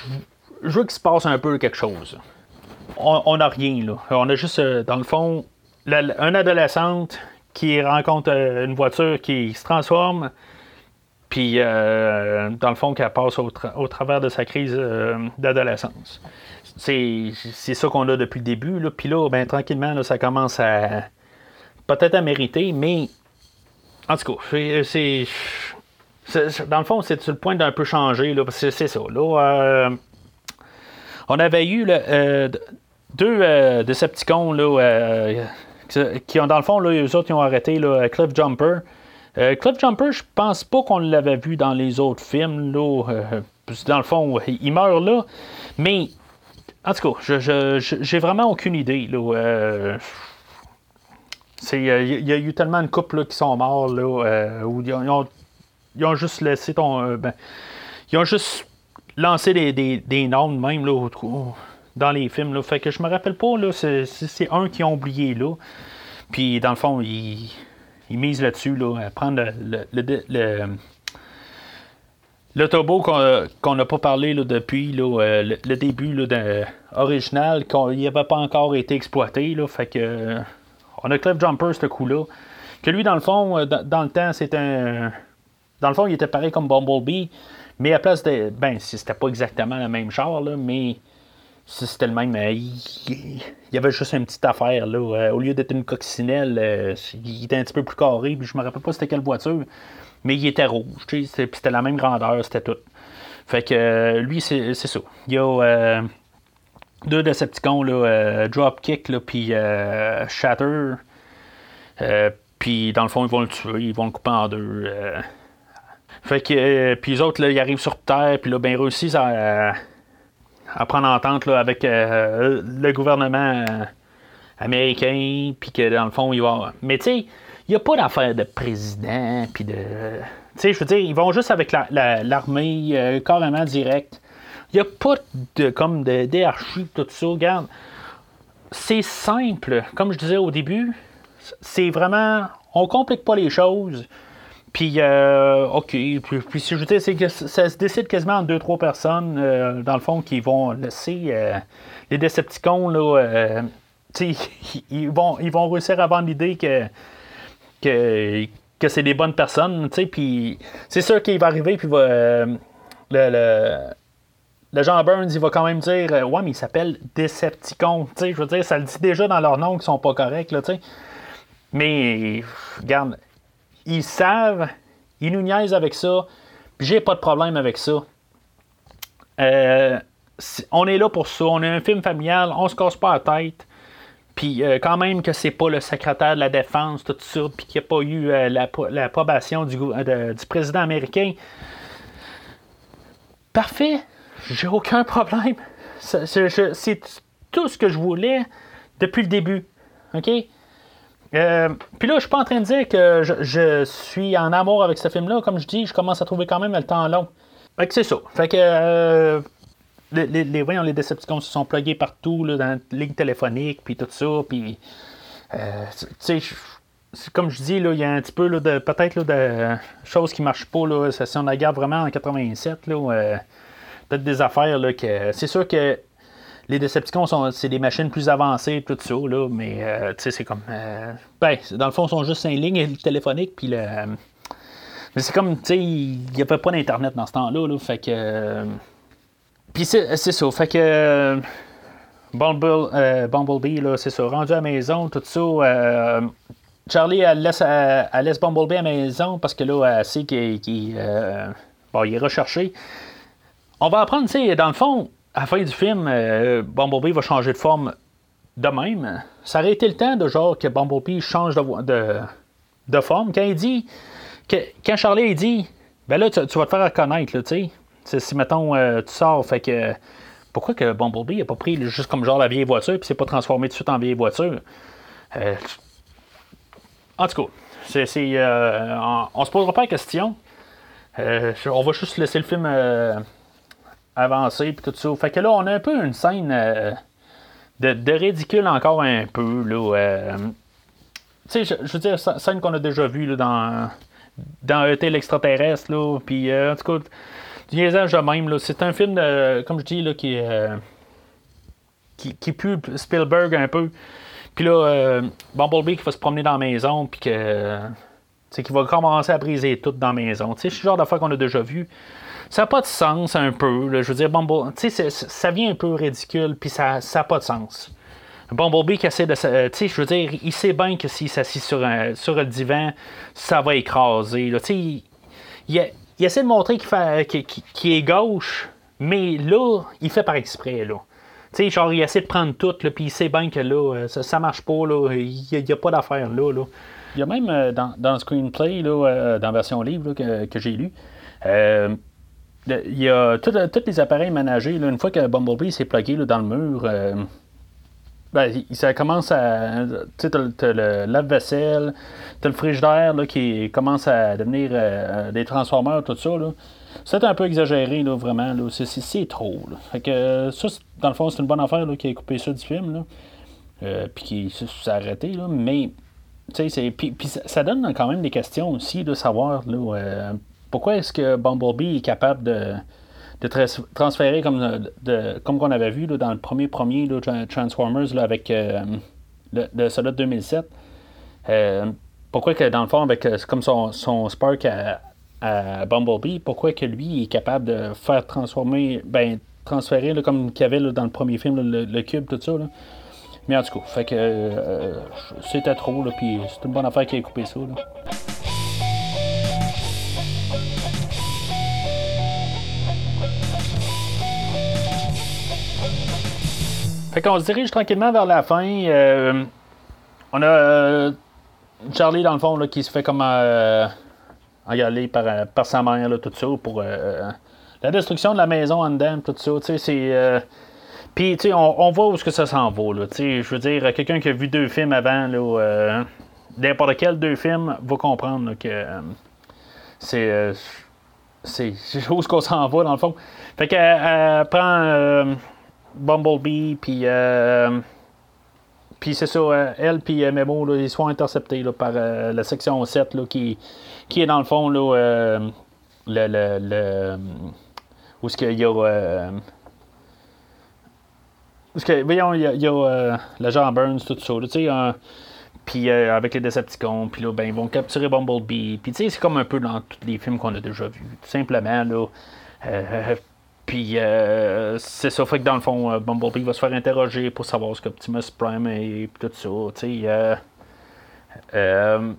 veux qu'il se passe un peu quelque chose. On n'a rien. Là. On a juste, euh, dans le fond, un adolescente qui rencontre euh, une voiture qui se transforme. Puis, dans le fond, qu'elle passe au, travers de sa crise d'adolescence. C'est ça qu'on a depuis le début. Là. Puis là, ben, tranquillement, ça commence à peut-être à mériter, mais en tout cas, c'est. Dans le fond, c'est sur le point d'un peu changer. Là, c'est ça. Là, euh, on avait eu euh, deux euh, Decepticons là, qui, ont, dans le fond, là, eux autres, ils ont arrêté là, Cliff Jumper. Cliff Jumper, je pense pas qu'on l'avait vu dans les autres films. Là, dans le fond, il meurt là. Mais, en tout cas, j'ai vraiment aucune idée. Là, il y, a eu tellement de couples qui sont morts là, euh, où ils ont, juste laissé ton. Euh, ben, ils ont juste lancé des, des, des noms même là, dans les films. Là. Fait que je me rappelle pas, là, c'est, un qui ont oublié là. Puis dans le fond, ils, ils misent là-dessus, là, à prendre le, le, le turbo qu'on n'a pas parlé là, depuis là, euh, le, début là, original, qu'il n'avait pas encore été exploité. Là, fait que on a Cliff Jumper, ce coup-là. Que lui, dans le fond, euh, dans, le temps, c'était un. Dans le fond, il était pareil comme Bumblebee. Mais à place de. Ben, c'était pas exactement le même char, là, mais c'était le même. Euh, il, y avait juste une petite affaire. Là, euh, au lieu d'être une coccinelle, il était un petit peu plus carré. Puis je me rappelle pas c'était quelle voiture. Mais il était rouge. C'était la même grandeur, c'était tout. Fait que lui, c'est ça. Il y a deux Decepticons, là, euh, Dropkick, puis euh, Shatter. Euh, puis dans le fond, ils vont le tuer, ils vont le couper en deux. Fait que, puis les autres, là, ils arrivent sur Terre, puis là, ben, ils réussissent à, prendre entente là, avec le gouvernement américain, puis que dans le fond, ils vont. Mais tu sais, il n'y a pas d'affaire de président, puis de. Tu sais, je veux dire, ils vont juste avec l'armée, la, carrément direct. Il n'y a pas de comme de DRH, tout ça. Regarde, c'est simple. Comme je disais au début, c'est vraiment. On complique pas les choses. Puis, euh, OK. Puis, si je c'est que ça se décide quasiment en deux, trois personnes, euh, dans le fond, qui vont laisser euh, les Decepticons, là. ils, vont, ils vont réussir à vendre l'idée que, que, que c'est des bonnes personnes, puis c'est sûr qu'il va arriver, puis va, le Jean Burns, il va quand même dire euh, Ouais, mais il s'appelle Decepticon. je veux dire, ça le dit déjà dans leur nom qu'ils sont pas corrects. Là, mais, regarde, ils savent, ils nous niaisent avec ça, puis j'ai pas de problème avec ça. Euh, on est là pour ça, on est un film familial, on se casse pas la tête. Puis euh, quand même que c'est pas le secrétaire de la défense, tout ça, puis qu'il n'y a pas eu l'approbation du président américain. Parfait, j'ai aucun problème. C'est tout ce que je voulais. depuis le début. OK? Euh, puis là, je suis pas en train de dire que je, suis en amour avec ce film-là. Comme je dis, je commence à trouver quand même le temps long. Fait que c'est ça. Fait que euh, les, les, les, voyons, les Decepticons se sont plugués partout, là, dans la ligne téléphonique, puis tout ça. Puis, euh, tu sais, comme je dis, il y a un petit peu de peut-être de choses qui ne marchent pas. Là, si on la regarde vraiment en 87, là, peut-être des affaires là, que. C'est sûr que les Decepticons, sont, c'est des machines plus avancées, tout ça, là, mais euh, c'est comme. Euh, ben, dans le fond, ils sont juste cinq lignes téléphoniques, puis le. mais c'est comme, tu sais, il n'y avait pas d'Internet dans ce temps-là, là, fait que. puis c'est, ça, fait que. Bumble, Bumblebee, là, c'est ça, rendu à la maison, tout ça. Charlie, elle laisse, elle laisse, Bumblebee à la maison parce que là, elle sait qu'il bon, il est recherché. On va apprendre, tu sais, dans le fond, à la fin du film, euh, Bumblebee va changer de forme de même. Ça aurait été le temps de genre que Bumblebee change de, forme. Quand il dit, que, quand Charlie dit, ben là, tu, vas te faire reconnaître, tu sais. Si, mettons, euh, tu sors, fait que. Pourquoi que Bumblebee n'a pas pris juste comme genre la vieille voiture, puis s'est pas transformé tout de suite en vieille voiture? Euh, en tout cas, c'est, on, on, se posera pas la question. on va juste laisser le film avancé puis tout ça. Fait que là, on a un peu une scène euh, de, ridicule encore un peu. Là, euh, tu sais, je, veux dire, scène qu'on a déjà vue là, dans, dans ET l'extraterrestre. Là, puis euh, en tout cas, du niaisage de même. Là, c'est un film, de, comme je dis, là, qui, qui, pue Spielberg un peu. Puis là, Bumblebee qui va se promener dans la maison, puis que. Qui va commencer à briser tout dans la maison. Tu sais, c'est le genre d'affaire qu'on a déjà vu ça n'a pas de sens un peu. je veux dire, Bumblebee, tu sais, ça vient un peu ridicule, puis ça n'a pas de sens. Bumblebee qui essaie de. Euh, tu sais, je veux dire, il sait bien que s'il s'assit sur, sur le divan, ça va écraser. Tu sais, il, il, essaie de montrer qu'il est gauche, mais là, il fait par exprès. Là. Tu sais, genre, il essaie de prendre tout, puis il sait bien que là, euh, ça, ne marche pas, là, il n'y a, pas d'affaire là, là. Il y a même euh, dans, dans, le screenplay, là, dans la version livre que, que j'ai lu, il y a tous les appareils ménagers. une fois que Bumblebee s'est plugué dans le mur, euh, ben, ça commence à. Tu sais, t'as le lave-vaisselle, t'as le frigidaire là, qui commence à devenir euh, des transformeurs, tout ça. C'est un peu exagéré, là, vraiment. Là. C'est, trop. Fait que ça, dans le fond, c'est une bonne affaire là, qui a coupé ça du film. Là. Euh, puis qui s'est arrêté. Là. Mais, tu sais, puis, ça, donne quand même des questions aussi de savoir là, pourquoi est-ce que Bumblebee est capable de, transférer comme, de, comme on avait vu dans le premier premier Transformers avec euh, le, de 2007? Euh, pourquoi que dans le fond, avec euh, comme son, son Spark à, Bumblebee, pourquoi que lui est capable de faire transformer, ben, transférer comme qu'il y avait dans le premier film, le, cube, tout ça. Mais en tout cas, fait que c'était trop, puis c'est une bonne affaire qu'il ait coupé ça. Fait qu'on se dirige tranquillement vers la fin. Euh, on a euh, Charlie, dans le fond, là, qui se fait comme euh, engueuler par, par sa mère, là, tout ça, pour la destruction de la maison en dedans, tout ça. Tu sais, c'est. Puis, tu sais, on, voit où ce que ça s'en va, là. Tu je veux dire, quelqu'un qui a vu deux films avant, là, n'importe quel deux films, va comprendre que c'est. c'est où ce qu'on s'en va, dans le fond. Fait qu'elle prend Bumblebee, puis. Euh, puis c'est ça, euh, elle puis euh, Memo, là, ils sont interceptés là, par la section 7 là, qui, qui est dans le fond là, le, le, le, où est-ce qu'il y a. que, voyons, il y a, y a l'agent Burns, tout ça. Tu sais, puis avec les Decepticons, puis là, ben, ils vont capturer Bumblebee. Puis tu sais, c'est comme un peu dans tous les films qu'on a déjà vus. Tout simplement, là. Puis euh, c'est ça, fait que dans le fond, euh, Bumblebee va se faire interroger pour savoir ce qu'Optimus Prime et tout ça, tu sais. Euh,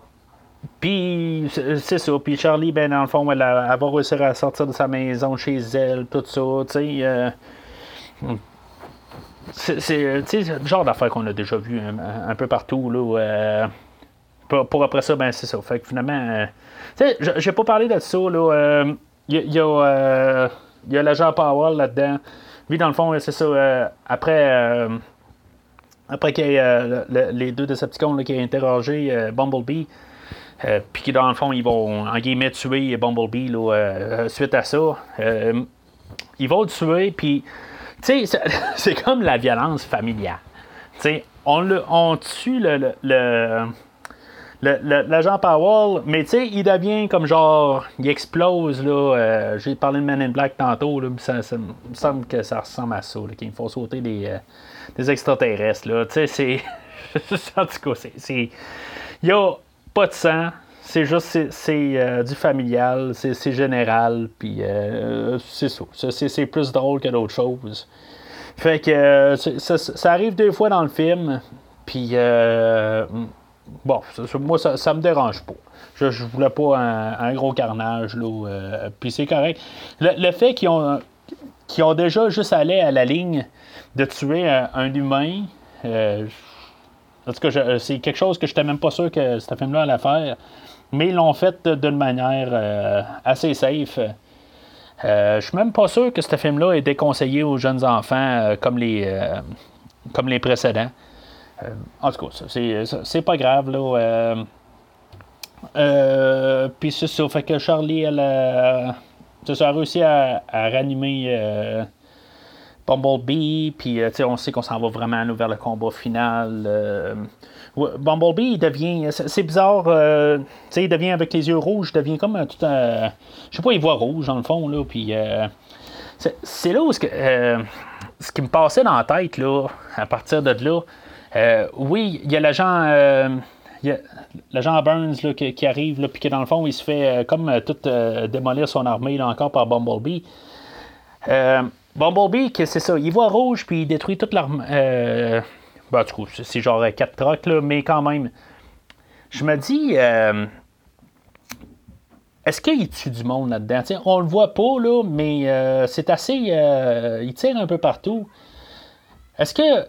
puis c'est ça, puis Charlie, ben dans le fond, elle, va réussir à sortir de sa maison chez elle, tout ça, tu c'est le genre d'affaire qu'on a déjà vu un, peu partout, là. Pour, après ça, ben c'est ça. Fait que finalement, tu sais, j'ai pas parlé de ça, là. Il y, a il y a l'agent Powell là-dedans. Lui, dans le fond, c'est ça. Euh, après, euh, après qu'il euh, le- les deux Decepticons là, qui ont interrogé Bumblebee, puis dans le fond, ils vont en guillemets tuer Bumblebee là, suite à ça. Ils vont le tuer, puis tu sais, c'est- comme la violence familiale. Tu sais, on, on tue le- l'agent Powell, mais tu sais, il devient comme genre, il explose, là. euh, J'ai parlé de Man in Black tantôt, là, ça, ça me semble que ça ressemble à ça, qu'il faut sauter des, euh, des extraterrestres, là. Tu sais, c'est. en tout cas, c'est-. Il a pas de sang, c'est juste, c'est, euh, du familial, c'est, général, puis c'est ça. C'est, plus drôle que d'autres choses. Fait que ça, ça arrive deux fois dans le film, puis bon, moi ça, ça me dérange pas. Je, je voulais pas un, gros carnage, là, euh, puis c'est correct. Le, fait qu'ils ont, ont déjà juste allé à la ligne de tuer un, humain, euh, en tout cas, c'est quelque chose que je n'étais même pas sûr que ce film-là allait faire, mais ils l'ont fait d'une manière euh, assez safe. Je suis même pas sûr que ce film-là est déconseillé aux jeunes enfants comme, les, comme les précédents. Euh, en tout cas, ça, c'est, pas grave. Là, euh, euh, Puis c'est ça. Fait que Charlie, elle, a- a réussi à, à ranimer euh, Bumblebee. Puis euh, on sait qu'on s'en va vraiment vers le combat final. euh, Bumblebee, devient. C'est, bizarre. euh, il devient avec les yeux rouges. Il devient comme tout un. Je sais pas, il voit rouge dans le fond. Là, puis. euh, c'est, là où ce, euh, ce qui me passait dans la tête, là, à partir de là, euh, oui, il y a l'agent, euh, l'agent Burns là, qui, qui arrive, puis que dans le fond, il se fait euh, comme euh, tout démolir son armée là, encore par Bumblebee. Bumblebee, c'est ça, il voit rouge, puis il détruit toute l'armée. Ben, du coup, c'est, genre 4 trocs, là, mais quand même. Je me dis. est-ce qu'il tue du monde là-dedans? On le voit pas, là, mais c'est assez. il tire un peu partout. Est-ce que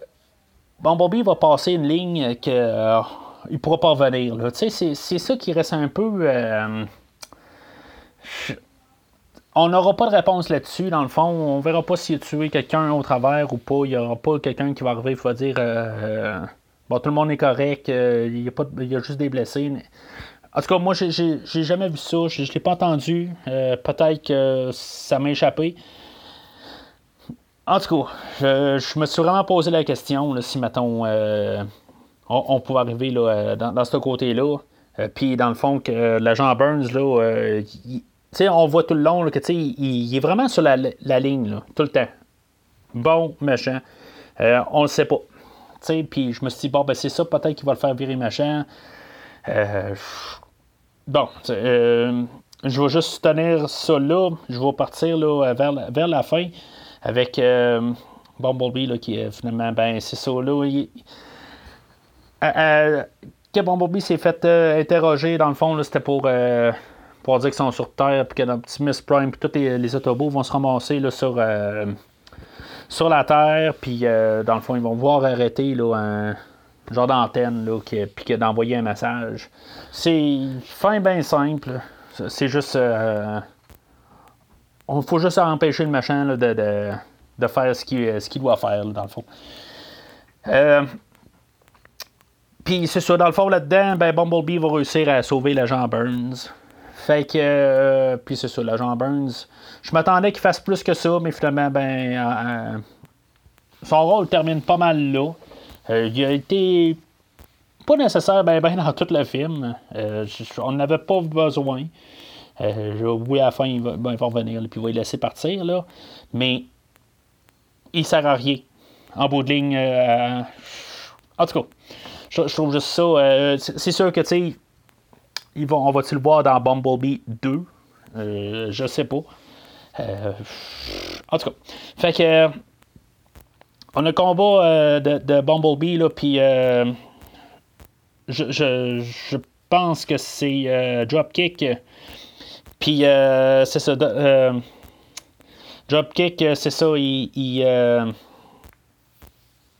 Bumblebee va passer une ligne que euh, il pourra pas revenir? C'est, ça qui reste un peu. euh, on n'aura pas de réponse là-dessus, dans le fond. On verra pas s'il a tué quelqu'un au travers ou pas. Il n'y aura pas quelqu'un qui va arriver et va dire euh, Bon, tout le monde est correct, il, y a il y a juste des blessés. En tout cas, moi, j'ai- jamais vu ça. Je ne l'ai pas entendu. Peut-être que ça m'a échappé. En tout cas, je, me suis vraiment posé la question si, mettons, euh, on, pouvait arriver là, euh, dans, ce côté-là. Euh, Puis, dans le fond, que l'agent Burns, là, on voit tout le long là, que il, il est vraiment sur la, ligne, tout le temps. Bon, méchant. On le sait pas. Puis, je me suis dit, bon, ben, c'est ça, peut-être qu'il va le faire virer. Euh, Bon, je vais juste tenir ça là. Je vais partir là, vers, vers la fin avec euh, Bumblebee là, qui est finalement, ben c'est ça là. il- Euh, euh, que Bumblebee s'est fait euh, interroger, dans le fond, c'était pour, euh, pour dire qu'ils sont sur Terre, puis que Optimus Prime, puis tous les, les Autobots vont se ramasser là, sur, sur la Terre, puis dans le fond, ils vont voir arrêter là, un genre d'antenne, là, qui- puis que d'envoyer un message. C'est fin bien simple. C'est juste. On faut juste empêcher le machin de, de, de faire ce qu'il doit faire, dans le fond. Euh, Puis c'est ça, dans le fond, là-dedans, ben, Bumblebee va réussir à sauver l'agent Burns. Fait que. euh, puis c'est ça, l'agent Burns. Je m'attendais qu'il fasse plus que ça, mais finalement, ben. euh, son rôle termine pas mal là. Il a été pas nécessaire ben, ben dans tout le film. On n'avait pas besoin. Euh, je- oui, à la fin, il va, ben, revenir, là, puis il va le laisser partir. Là. Mais il sert à rien. En bout de ligne. euh, en tout cas, je, trouve juste ça. euh, c'est sûr que, tu sais, ils vont- on va-tu le voir dans Bumblebee 2 Euh, Je sais pas. Euh, en tout cas. Fait que. on a le combat de, de Bumblebee, là, puis je, je, je pense que c'est Dropkick. Puis euh, c'est ça. euh, Dropkick, euh, c'est ça, il. il,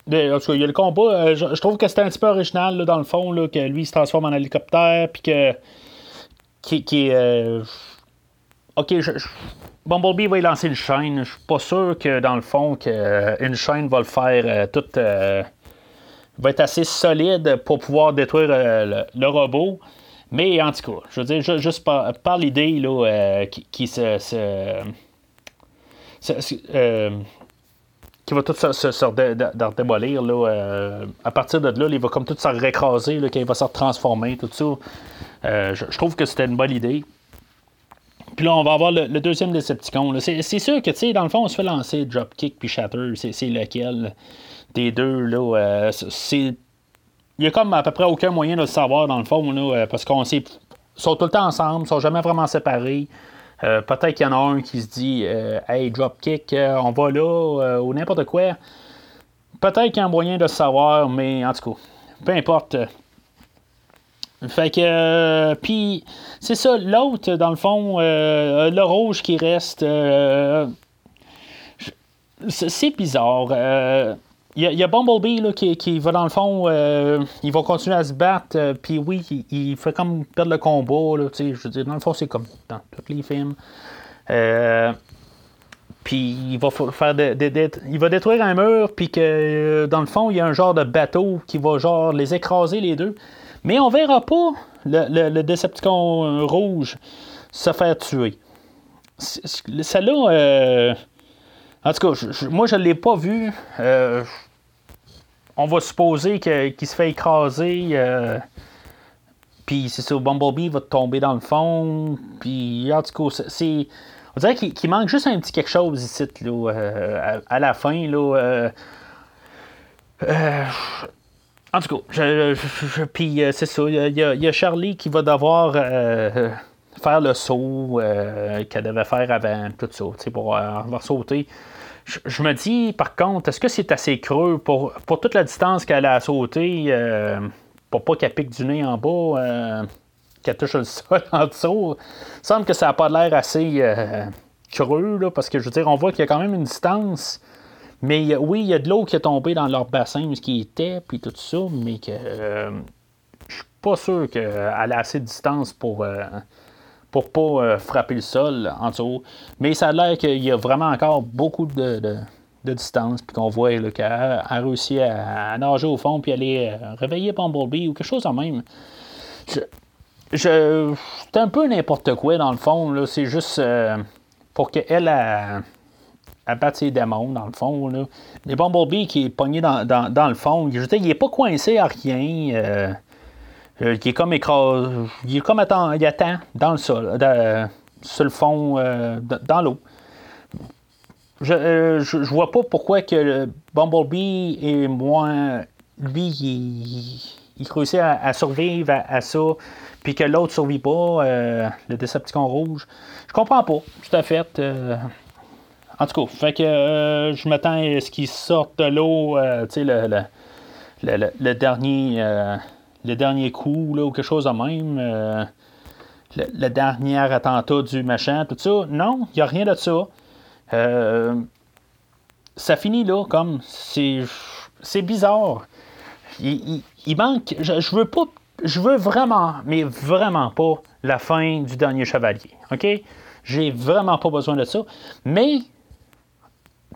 en tout cas, il y a le combat. je, trouve que c'était un petit peu original, là, dans le fond, là, que lui il se transforme en hélicoptère, puis que. Qui. qui ok, je, Bumblebee va y lancer une chaîne. Je suis pas sûr que, dans le fond, que, une chaîne va le faire tout. va être assez solide pour pouvoir détruire le, robot. Mais en tout cas, je veux dire, juste par, l'idée là, qui, se, qui va tout se, se, démolir. Là, à partir de là, il va comme tout se récraser, là, il va se transformer, tout ça. je, trouve que c'était une bonne idée. Puis là, on va avoir le, deuxième Decepticon. C'est, sûr que, tu sais, dans le fond, on se fait lancer Dropkick puis Shatter. C'est, lequel des deux, là. Euh, c'est... Il y a comme à peu près aucun moyen de le savoir, dans le fond, euh, parce qu'on sait... Sont tout le temps ensemble, ils sont jamais vraiment séparés. Euh, peut-être qu'il y en a un qui se dit Hey, Dropkick, on va là, ou n'importe quoi. Peut-être qu'il y a un moyen de le savoir, mais en tout cas, peu importe. Fait que. Euh, puis, c'est ça, l'autre, dans le fond, euh, le rouge qui reste. Euh, c'est bizarre. Il y, a Bumblebee là, qui, va dans le fond, il va continuer à se battre, puis oui, il, fait comme perdre le combat. Là, je veux dire, dans le fond, c'est comme dans tous les films. puis il va faire il va détruire un mur, puis que dans le fond, il y a un genre de bateau qui va genre les écraser les deux. Mais on verra pas le, le, le Decepticon rouge se faire tuer. Celle-là, euh, en tout cas, moi je ne l'ai pas vu. Euh, on va supposer qu'il se fait écraser. Euh, puis c'est ça, Bumblebee va tomber dans le fond. Puis en tout cas, c'est. On dirait qu'il manque juste un petit quelque chose ici, là, à, la fin. Là, en tout cas, puis euh, c'est ça. Il y, a Charlie qui va devoir euh, faire le saut euh, qu'elle devait faire avant, tout ça, pour avoir sauter. Je, me dis, par contre, est-ce que c'est assez creux pour, pour toute la distance qu'elle a sauté, pour pas qu'elle pique du nez en bas, qu'elle touche le sol en dessous? Il semble que ça n'a pas l'air assez creux, là, parce que je veux dire, on voit qu'il y a quand même une distance mais oui, il y a de l'eau qui est tombée dans leur bassin, ce qui était, puis tout ça, mais que euh, je suis pas sûr qu'elle a assez de distance pour, euh, pour pas euh, frapper le sol en dessous. Mais ça a l'air qu'il y a vraiment encore beaucoup de, distance, puis qu'on voit qu'elle a réussi à, nager au fond, puis aller réveiller Bumblebee ou quelque chose en même. Je, c'est un peu n'importe quoi dans le fond, c'est juste pour qu'elle a à battre ses démons, dans le fond. Là. Les Bumblebee qui est pogné dans, dans, le fond, je veux il n'est pas coincé à rien. Euh, euh, il est comme écrasé. Il est comme attend, il attend dans le sol, sur le fond, euh, dans l'eau. Je, je, vois pas pourquoi que Bumblebee est moins. Lui, il, réussit à, survivre à, ça, puis que l'autre survit pas, le Decepticon rouge. Je comprends pas, tout à fait. En tout cas, fait que euh, je m'attends à ce qu'ils sortent de l'eau, euh, tu sais, le, le, dernier, euh, le dernier coup, là, ou quelque chose de même. le, dernier attentat du machin, tout ça. Non, il n'y a rien de ça. ça finit là, comme. C'est, c'est bizarre. Il, manque. Je, je, veux pas. Je veux vraiment, mais vraiment pas la fin du dernier chevalier. OK? J'ai vraiment pas besoin de ça. Mais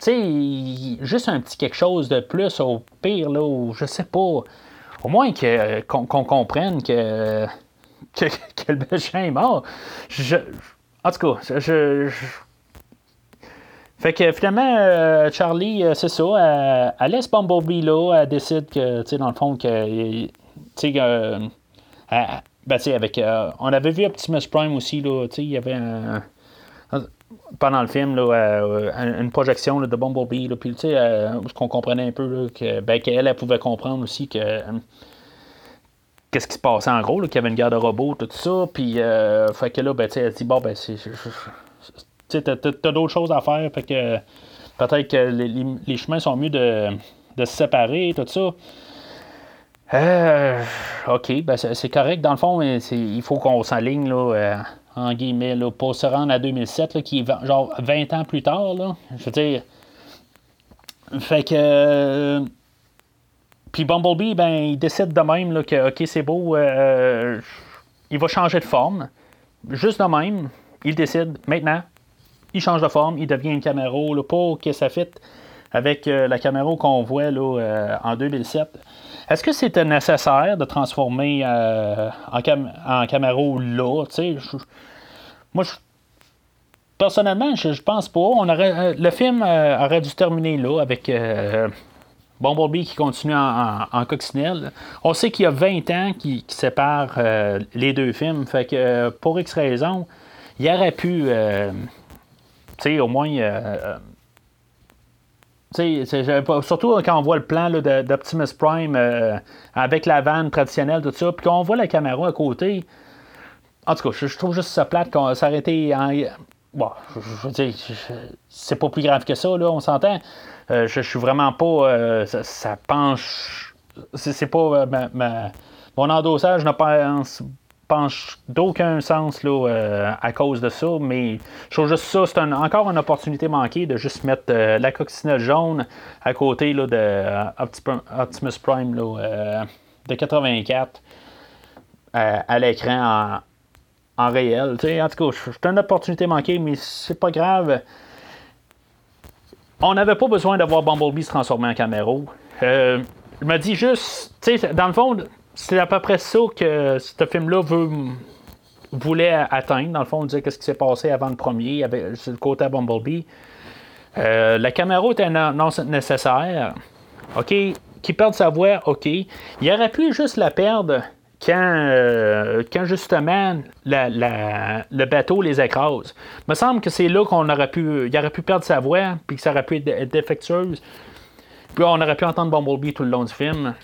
tu sais, juste un petit quelque chose de plus au pire, là, ou je sais pas. Au moins qu'on comprenne que, que, le méchant est mort. En tout cas, je, fait que finalement, euh, Charlie, euh, c'est ça, elle, laisse Bumblebee là, elle décide que, tu sais, dans le fond, que, tu sais, euh, ben, avec, on avait vu Optimus Prime aussi, là, tu sais, il y avait un, pendant le film, là, euh, une projection de Bumblebee, puis euh, ce qu'on comprenait un peu, ben, qu'elle elle pouvait comprendre aussi que euh, qu'est-ce qui se passait en gros, qu'il y avait une guerre de robots, tout ça, puis fait que là, ben, elle dit, bon, ben, c'est, t'as, t'as d'autres choses à faire, fait que peut-être que les, chemins sont mieux de, de se séparer, tout ça. ok, ben c'est, correct. Dans le fond, il faut qu'on s'aligne là, en guillemets, pour se rendre à 2007, qui est genre 20 ans plus tard. Je veux dire. Fait que. Euh, puis Bumblebee, ben, il décide de même là, que, OK, c'est beau, euh, il va changer de forme. Juste de même, il décide, maintenant, il change de forme, il devient une caméra, pour que ça fitte avec euh, la caméra qu'on voit là, en 2007. Est-ce que c'était nécessaire de transformer en, en Camaro là? moi, je, personnellement, je, pense pas. On aurait, le film aurait dû terminer là avec Bumblebee qui continue en, coccinelle. On sait qu'il y a 20 ans qui, séparent les deux films. Fait que pour X raison, il aurait pu, au moins surtout quand on voit le plan d'Optimus Prime euh, avec la vanne traditionnelle, tout ça, puis qu'on voit la caméra à côté. En tout cas, je, trouve juste ça plate qu'on s'arrêtait en. Bon, je, veux dire, c'est pas plus grave que ça, là, on s'entend. Euh, je, suis vraiment pas. Euh, ça, penche. C'est pas mon endossage ne pense pense d'aucun sens là, euh, à cause de ça, mais je trouve juste ça, c'est encore une opportunité manquée de juste mettre euh, la coccinelle jaune à côté là, de euh, Optimus Prime de 84 à l'écran en, réel. en tout cas, c'est une opportunité manquée, mais c'est pas grave. On n'avait pas besoin d'avoir Bumblebee se transformer en Camaro. je me dis juste, dans le fond, c'est à peu près ça que ce film-là voulait atteindre. Dans le fond, on disait qu'est-ce qui s'est passé avant le premier, avec le côté Bumblebee. Euh, la caméra était non, nécessaire. OK. Qui perd sa voix, OK. Il aurait pu juste la perdre quand, euh, quand justement le bateau les écrase. Il me semble que c'est là qu'on aurait pu. Il aurait pu perdre sa voix, puis que ça aurait pu être défectueuse. Puis on aurait pu entendre Bumblebee tout le long du film.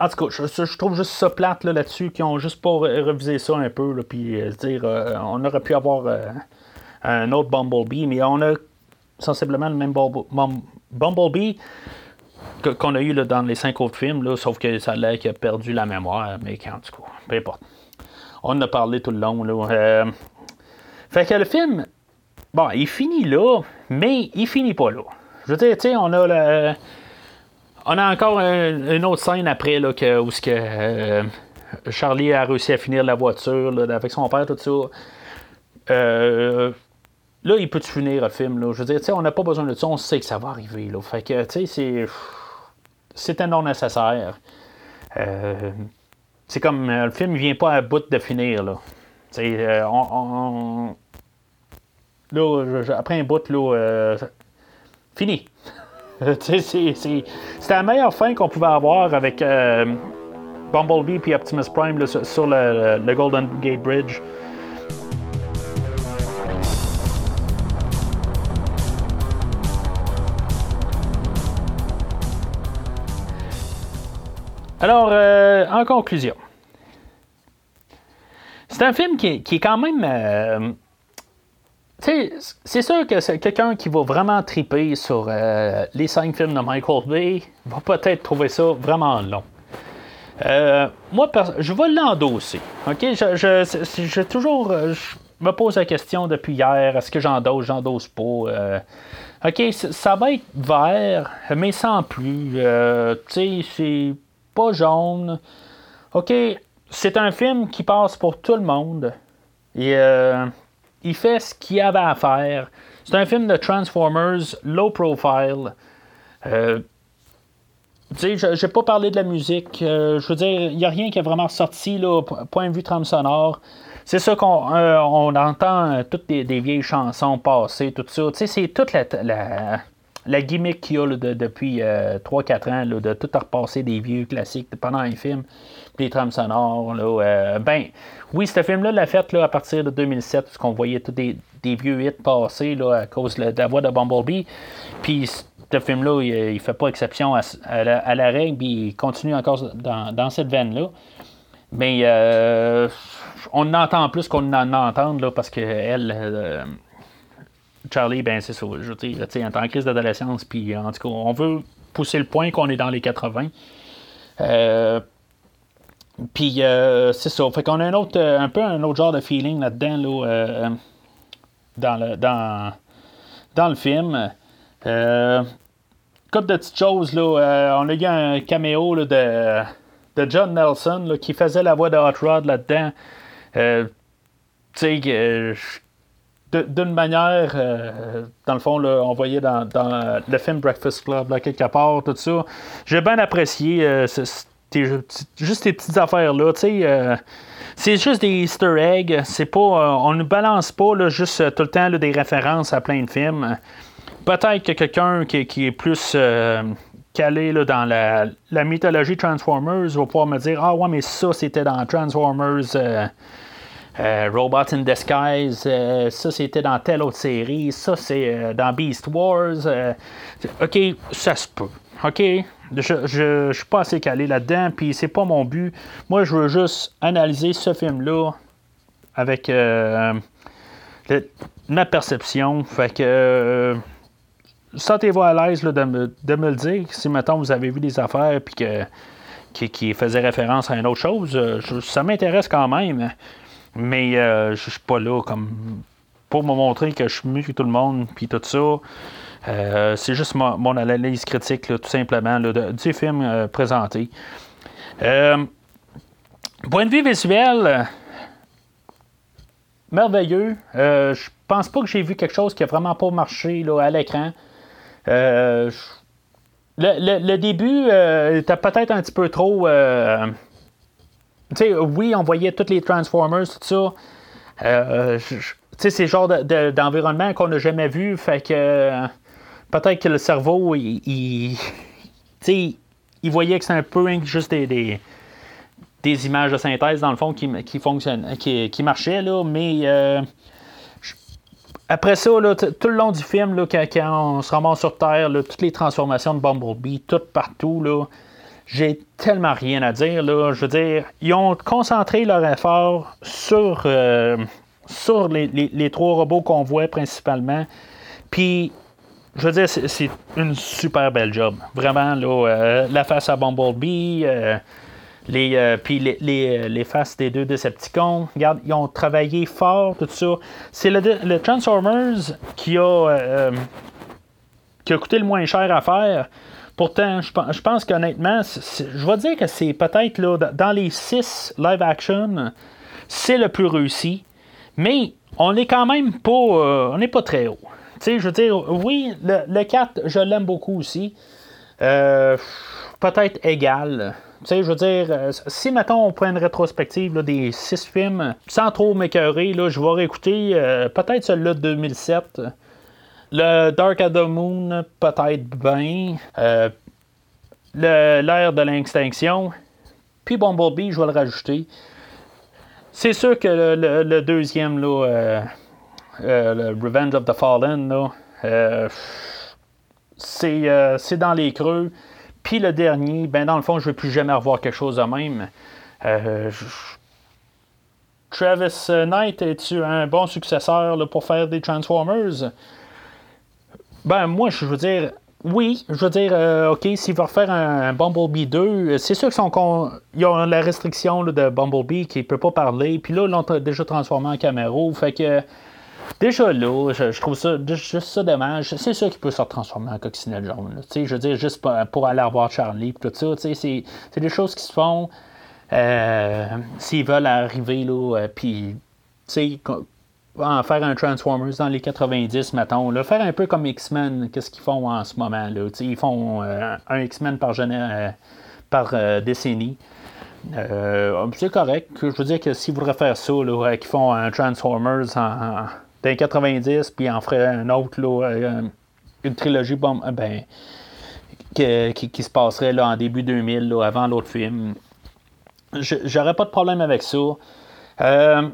En tout cas, je, trouve juste ça plate là, là-dessus, qu'ils ont juste pas révisé ça un peu, là, puis euh, dire, euh, on aurait pu avoir euh, un autre Bumblebee, mais on a sensiblement le même Bumblebee qu'on a eu là, dans les cinq autres films, là, sauf que ça a l'air qu'il a perdu la mémoire, mais en tout cas, peu importe. On en a parlé tout le long. Là. fait que le film, bon, il finit là, mais il finit pas là. Je veux dire, tu sais, on a le on a encore une autre scène après là, où que, euh, Charlie a réussi à finir la voiture avec son père, tout ça. Euh, là, il peut finir le film. Je veux dire, on n'a pas besoin de ça, on sait que ça va arriver. Fait que, c'est. Un non nécessaire. Euh, c'est comme le film ne vient pas à bout de finir. Là. là, après un bout, là, fini. c'est la meilleure fin qu'on pouvait avoir avec euh, Bumblebee et Optimus Prime sur le, Golden Gate Bridge. Alors, euh, en conclusion, c'est un film qui est, quand même euh, c'est sûr que c'est quelqu'un qui va vraiment triper sur euh, les cinq films de Michael Bay va peut-être trouver ça vraiment long. Euh, moi, je vais l'endosser. OK? Je, toujours. Euh, me pose la question depuis hier est-ce que j'endosse, j'endosse pas OK, ça va être vert, mais sans plus. tu sais, c'est pas jaune. OK, c'est un film qui passe pour tout le monde. Et il fait ce qu'il avait à faire. C'est un film de Transformers, low profile. Euh, tu sais, pas parlé de la musique. Euh, je veux dire, il n'y a rien qui est vraiment sorti, là, point de vue trame sonore. C'est ça qu'on euh, on entend toutes des, vieilles chansons passées, tout ça. C'est toute la, la, gimmick qu'il y a depuis 3-4 ans, de tout repasser des vieux classiques pendant un film, des trames sonores. ben, oui, ce film-là l'a fait là, à partir de 2007, parce qu'on voyait tous des, vieux hits passer là, à cause de la voix de Bumblebee. Puis ce film-là, il, ne fait pas exception à, la, règle, puis il continue encore dans, cette veine-là. Mais euh, on entend plus qu'on en entend là, parce que elle, euh, Charlie, ben c'est ça. Je veux dire, elle est en crise d'adolescence, puis en tout cas, on veut pousser le point qu'on est dans les 80. Euh, puis euh, c'est ça. Fait qu'on a un autre, euh, un peu un autre genre de feeling là-dedans, là, euh, dans, le, dans, dans le film. Euh, de petites choses, là. on a eu un caméo là, de, de John Nelson là, qui faisait la voix de Hot Rod là-dedans. tu sais, d'une manière, dans le fond, on voyait dans, le film Breakfast Club, là, quelque part, tout ça. J'ai bien apprécié juste ces petites affaires-là, tu sais. c'est juste des easter eggs. C'est pas, on ne balance pas là, juste tout le temps des références à plein de films. Peut-être que quelqu'un qui, est plus calé là, dans la, la, mythologie Transformers va pouvoir me dire Ah ouais, mais ça c'était dans Transformers euh, euh, Robots in Disguise, euh, ça c'était dans telle autre série, ça c'est dans Beast Wars. ok, ça se peut. Ok, je, je, suis pas assez calé là-dedans, puis c'est pas mon but. Moi, je veux juste analyser ce film-là avec ma perception. Fait que sentez-vous à l'aise de, me, le dire. Si, maintenant vous avez vu des affaires puis que, qui, faisaient référence à une autre chose, euh, ça m'intéresse quand même. Mais euh, je suis pas là comme pour me montrer que je suis mieux que tout le monde puis tout ça. Euh, c'est juste mon, analyse critique, tout simplement, du film présenté. point de vue visuel, merveilleux. je pense pas que j'ai vu quelque chose qui a vraiment pas marché là, à l'écran. Euh, le, début euh, était peut-être un petit peu trop. Euh, oui, on voyait tous les Transformers, tout ça. c'est le genre d'environnement qu'on n'a jamais vu. Fait que peut-être que le cerveau, il, il, il voyait que c'est un peu juste des, des, images de synthèse, dans le fond, qui, qui, qui, qui marchaient, là, mais après ça, tout le long du film, là, quand, on se ramasse sur Terre, toutes les transformations de Bumblebee, tout partout, là, j'ai tellement rien à dire. Là. Je veux dire, ils ont concentré leur effort sur, euh, sur les, trois robots qu'on voit principalement. Puis, je veux dire, c'est une super belle job. Vraiment, là, euh, la face à Bumblebee, euh, les, euh, puis les, les, les, faces des deux Decepticons. Regarde, ils ont travaillé fort, tout ça. C'est le, Transformers qui a, qui a coûté le moins cher à faire. Pourtant, je, pense qu'honnêtement, je vais dire que c'est peut-être là, dans les six live action, c'est le plus réussi. Mais on n'est quand même pas, on n'est pas très haut. Sais, je veux dire, oui, le, le 4, je l'aime beaucoup aussi. peut-être égal. Tu sais, je veux dire, euh, si, mettons, on prend une rétrospective des six films, sans trop m'écœurer, je vais réécouter euh, peut-être celui-là de 2007. Le Dark of the Moon, peut-être bien. Euh, L'ère de l'extinction. Puis Bumblebee, je vais le rajouter. C'est sûr que le, deuxième, là, le Revenge of the Fallen, là, c'est dans les creux. Puis le dernier, ben dans le fond, je ne plus jamais revoir quelque chose de même. Euh, Travis Knight, es-tu un bon successeur pour faire des Transformers? Ben moi, je veux dire, oui, je veux dire, euh, OK, s'il va refaire un, Bumblebee 2, c'est sûr qu'ils ont la restriction de Bumblebee qui ne peut pas parler, puis là, ils l'ont déjà transformé en caméra, fait que Déjà là, je, trouve ça juste ça dommage. C'est sûr qu'il peut se transformer en coccinelle jaune. Je veux dire, juste pour, aller revoir Charlie tout ça. C'est des choses qui se font euh, s'ils veulent arriver là, euh, puis en faire un Transformers dans les 90, mettons. Là, faire un peu comme X-Men, qu'est-ce qu'ils font en ce moment. Là, ils font euh, un X-Men par, par décennie. c'est correct. Je veux dire que s'ils voudraient faire ça, qu'ils font un Transformers en d'un 90, puis en ferait un autre, euh, une trilogie euh, ben, qui, se passerait là, en début 2000, là, avant l'autre film. J'aurais pas de problème avec ça. Euh,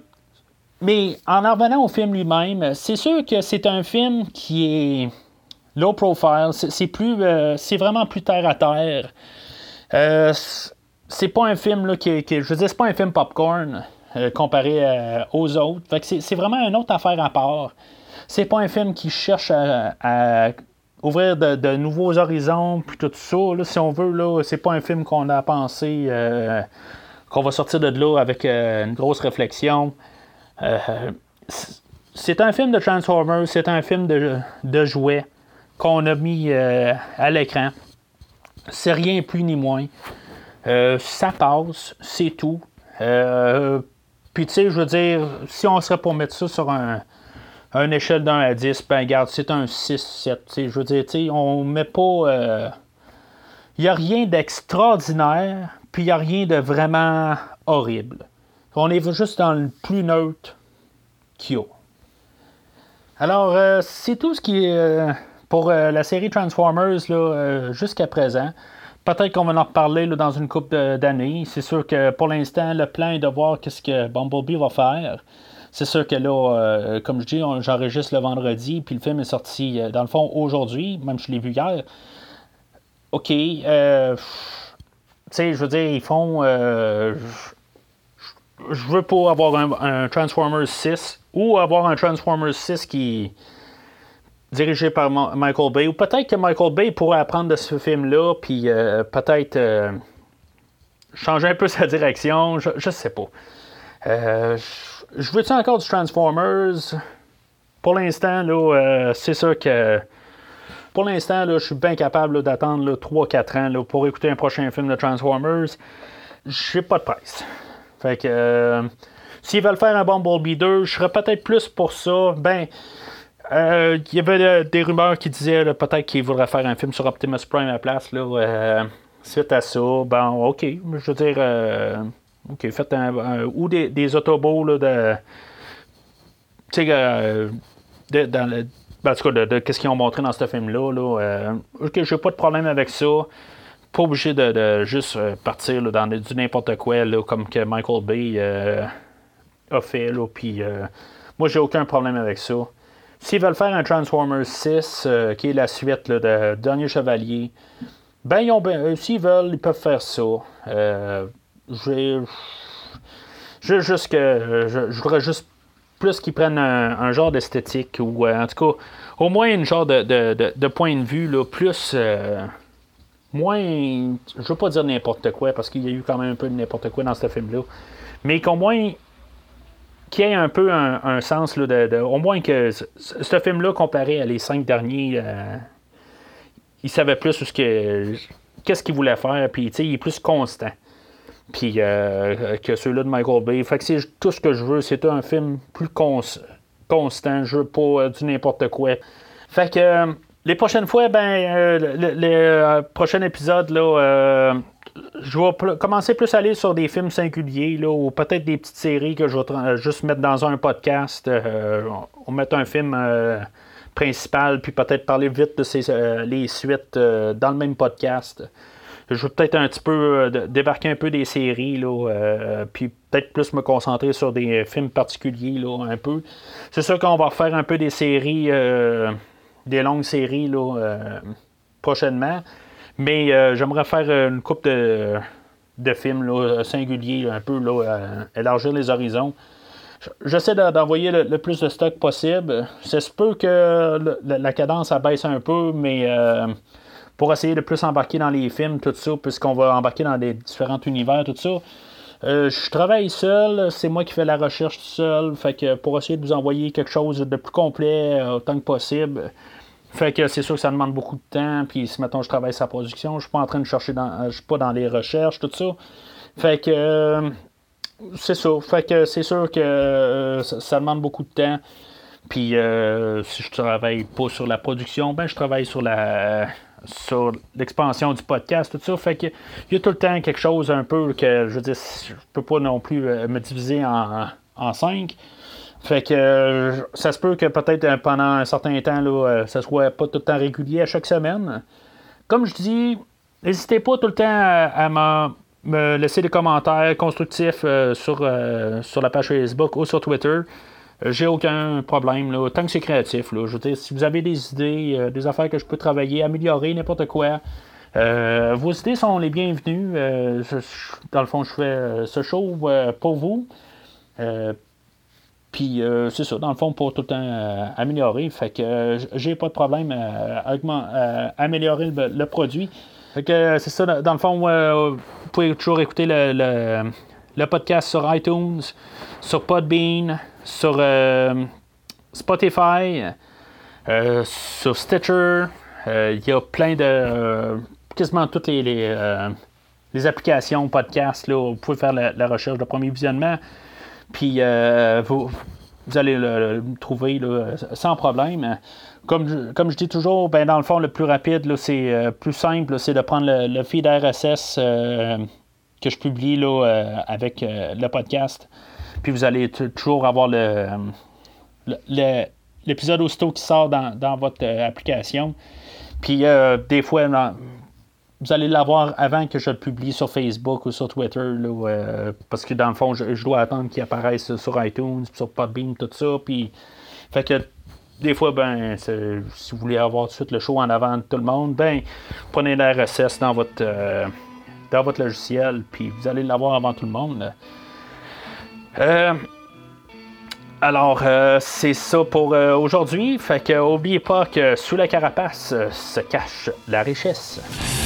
mais en revenant au film lui-même, c'est sûr que c'est un film qui est low profile. C'est plus, c'est vraiment plus terre à terre. c'est pas un film là, qui, qui, je veux dire, c'est pas un film popcorn. Euh, comparé euh, aux autres. c'est, vraiment une autre affaire à part. C'est pas un film qui cherche à, ouvrir de, nouveaux horizons, puis tout ça. si on veut, c'est pas un film qu'on a pensé euh, qu'on va sortir de là avec une grosse réflexion. c'est un film de Transformers, c'est un film de, de jouets qu'on a mis à l'écran. C'est rien plus ni moins. ça passe, c'est tout. Puis, tu sais, je veux dire, si on serait pour mettre ça sur un, une échelle d'un à 10, ben regarde, c'est un 6-7. Je veux dire, on met pas. Il n'y a rien d'extraordinaire, puis il n'y a rien de vraiment horrible. On est juste dans le plus neutre qu'il y a. Alors, c'est tout ce qui est pour la série Transformers jusqu'à présent. Peut-être qu'on va en reparler dans une couple d'années. C'est sûr que pour l'instant, le plan est de voir qu'est-ce que Bumblebee va faire. C'est sûr que là, euh, comme je dis, j'enregistre le vendredi, puis le film est sorti, euh, dans le fond, aujourd'hui, même je l'ai vu hier. OK. Euh, tu sais, je veux dire, ils font. je veux pas avoir un, un, Transformers 6 ou avoir un Transformers 6 qui dirigé par Michael Bay. Ou peut-être que Michael Bay pourrait apprendre de ce film-là, puis euh, peut-être euh, changer un peu sa direction. Je, ne sais pas. Euh, je veux-tu encore du Transformers? Pour l'instant, là, c'est sûr que. Pour l'instant, je suis bien capable d'attendre 3-4 ans pour écouter un prochain film de Transformers. J'ai pas de presse. Fait que. S'ils veulent faire un Bumblebee 2, je serais peut-être plus pour ça. Ben, euh, y avait euh, des rumeurs qui disaient peut-être qu'il voudrait faire un film sur Optimus Prime à la place. Là, euh, suite à ça, ben ok, je veux dire, ok, faites un, ou des, des autobots là, de. Tu sais, dans le. Ben, en tout cas, de, qu'est-ce qu'ils ont montré dans ce film-là. Là, ok, j'ai pas de problème avec ça. Pas obligé de, juste partir dans du n'importe quoi, là, comme que Michael Bay a fait. Là, puis, moi, j'ai aucun problème avec ça. S'ils veulent faire un Transformers 6, euh, qui est la suite de Dernier Chevalier, ben, ils ont euh, s'ils veulent, ils peuvent faire ça. Euh, je juste que je, voudrais juste plus qu'ils prennent un, genre d'esthétique ou en tout cas au moins une genre de, point de vue là, plus moins je veux pas dire n'importe quoi parce qu'il y a eu quand même un peu de n'importe quoi dans ce film là mais qu'au moins qui ait un peu un, sens, là, de, au moins que ce, film-là, comparé à les cinq derniers, euh, il savait plus ce que, qu'est-ce qu'il voulait faire, puis il est plus constant puis euh, que ceux-là de Michael Bay. Fait que c'est tout ce que je veux, c'est un film plus constant, je veux pas euh, du n'importe quoi. Fait que les prochaines fois, ben, le, prochain épisode, là, je vais commencer plus à aller sur des films singuliers, là, ou peut-être des petites séries que je vais euh, juste mettre dans un podcast. Euh, on met un film euh, principal, puis peut-être parler vite de ces, les suites dans le même podcast. Je vais peut-être un petit peu débarquer un peu des séries, là, puis peut-être plus me concentrer sur des films particuliers, là, un peu. C'est sûr qu'on va faire un peu des séries, des longues séries, là, prochainement. Mais euh, j'aimerais faire une coupe de, de films singuliers, un peu là, élargir les horizons. J'essaie d'envoyer le, plus de stock possible. C'est se peut que la cadence abaisse un peu, mais euh, pour essayer de plus embarquer dans les films, tout ça, puisqu'on va embarquer dans des différents univers, tout ça. Euh, je travaille seul, c'est moi qui fais la recherche tout seul, fait que pour essayer de vous envoyer quelque chose de plus complet autant que possible, fait que c'est sûr que ça demande beaucoup de temps. Puis si maintenant je travaille sa production, je suis pas en train de chercher dans. Je suis pas dans les recherches, tout ça. Fait que euh, c'est ça. Fait que c'est sûr que euh, ça, demande beaucoup de temps. Puis euh, si je travaille pas sur la production, ben je travaille sur la sur l'expansion du podcast, tout ça. Fait que il y a tout le temps quelque chose un peu que je veux dire, je peux pas non plus me diviser en, en cinq. Fait que euh, ça se peut que peut-être euh, pendant un certain temps, là, euh, ça soit pas tout le temps régulier à chaque semaine. Comme je dis, n'hésitez pas tout le temps à, me laisser des commentaires constructifs sur, sur la page Facebook ou sur Twitter. J'ai aucun problème, là, tant que c'est créatif. Là. Je veux dire, si vous avez des idées, des affaires que je peux travailler, améliorer, n'importe quoi, vos idées sont les bienvenues. dans le fond, je fais ce show pour vous. Puis euh, c'est ça, dans le fond, pour tout le temps euh, améliorer. Fait que euh, j'ai pas de problème à, améliorer le, produit. Fait que c'est ça, dans le fond, vous pouvez toujours écouter le, podcast sur iTunes, sur Podbean, sur Spotify, sur Stitcher. Il y a plein de. quasiment toutes les, applications podcast. Là, vous pouvez faire la recherche de premier visionnement. Puis euh, vous, allez le, trouver sans problème. Comme je, comme je dis toujours, ben, dans le fond, le plus rapide, c'est euh, plus simple, c'est de prendre le, feed RSS euh, que je publie là, avec le podcast. Puis vous allez toujours avoir le, l'épisode aussitôt qui sort dans, votre application. Puis des fois, vous allez l'avoir avant que je le publie sur Facebook ou sur Twitter, euh, parce que dans le fond, je, dois attendre qu'il apparaisse sur iTunes, sur Podbean, tout ça. Puis, fait que des fois, ben, si vous voulez avoir tout de suite le show en avant de tout le monde, ben, prenez la RSS dans votre, euh, dans votre logiciel, puis vous allez l'avoir avant tout le monde. Euh, alors, c'est ça pour aujourd'hui. Fait que, n'oubliez pas que sous la carapace se cache la richesse.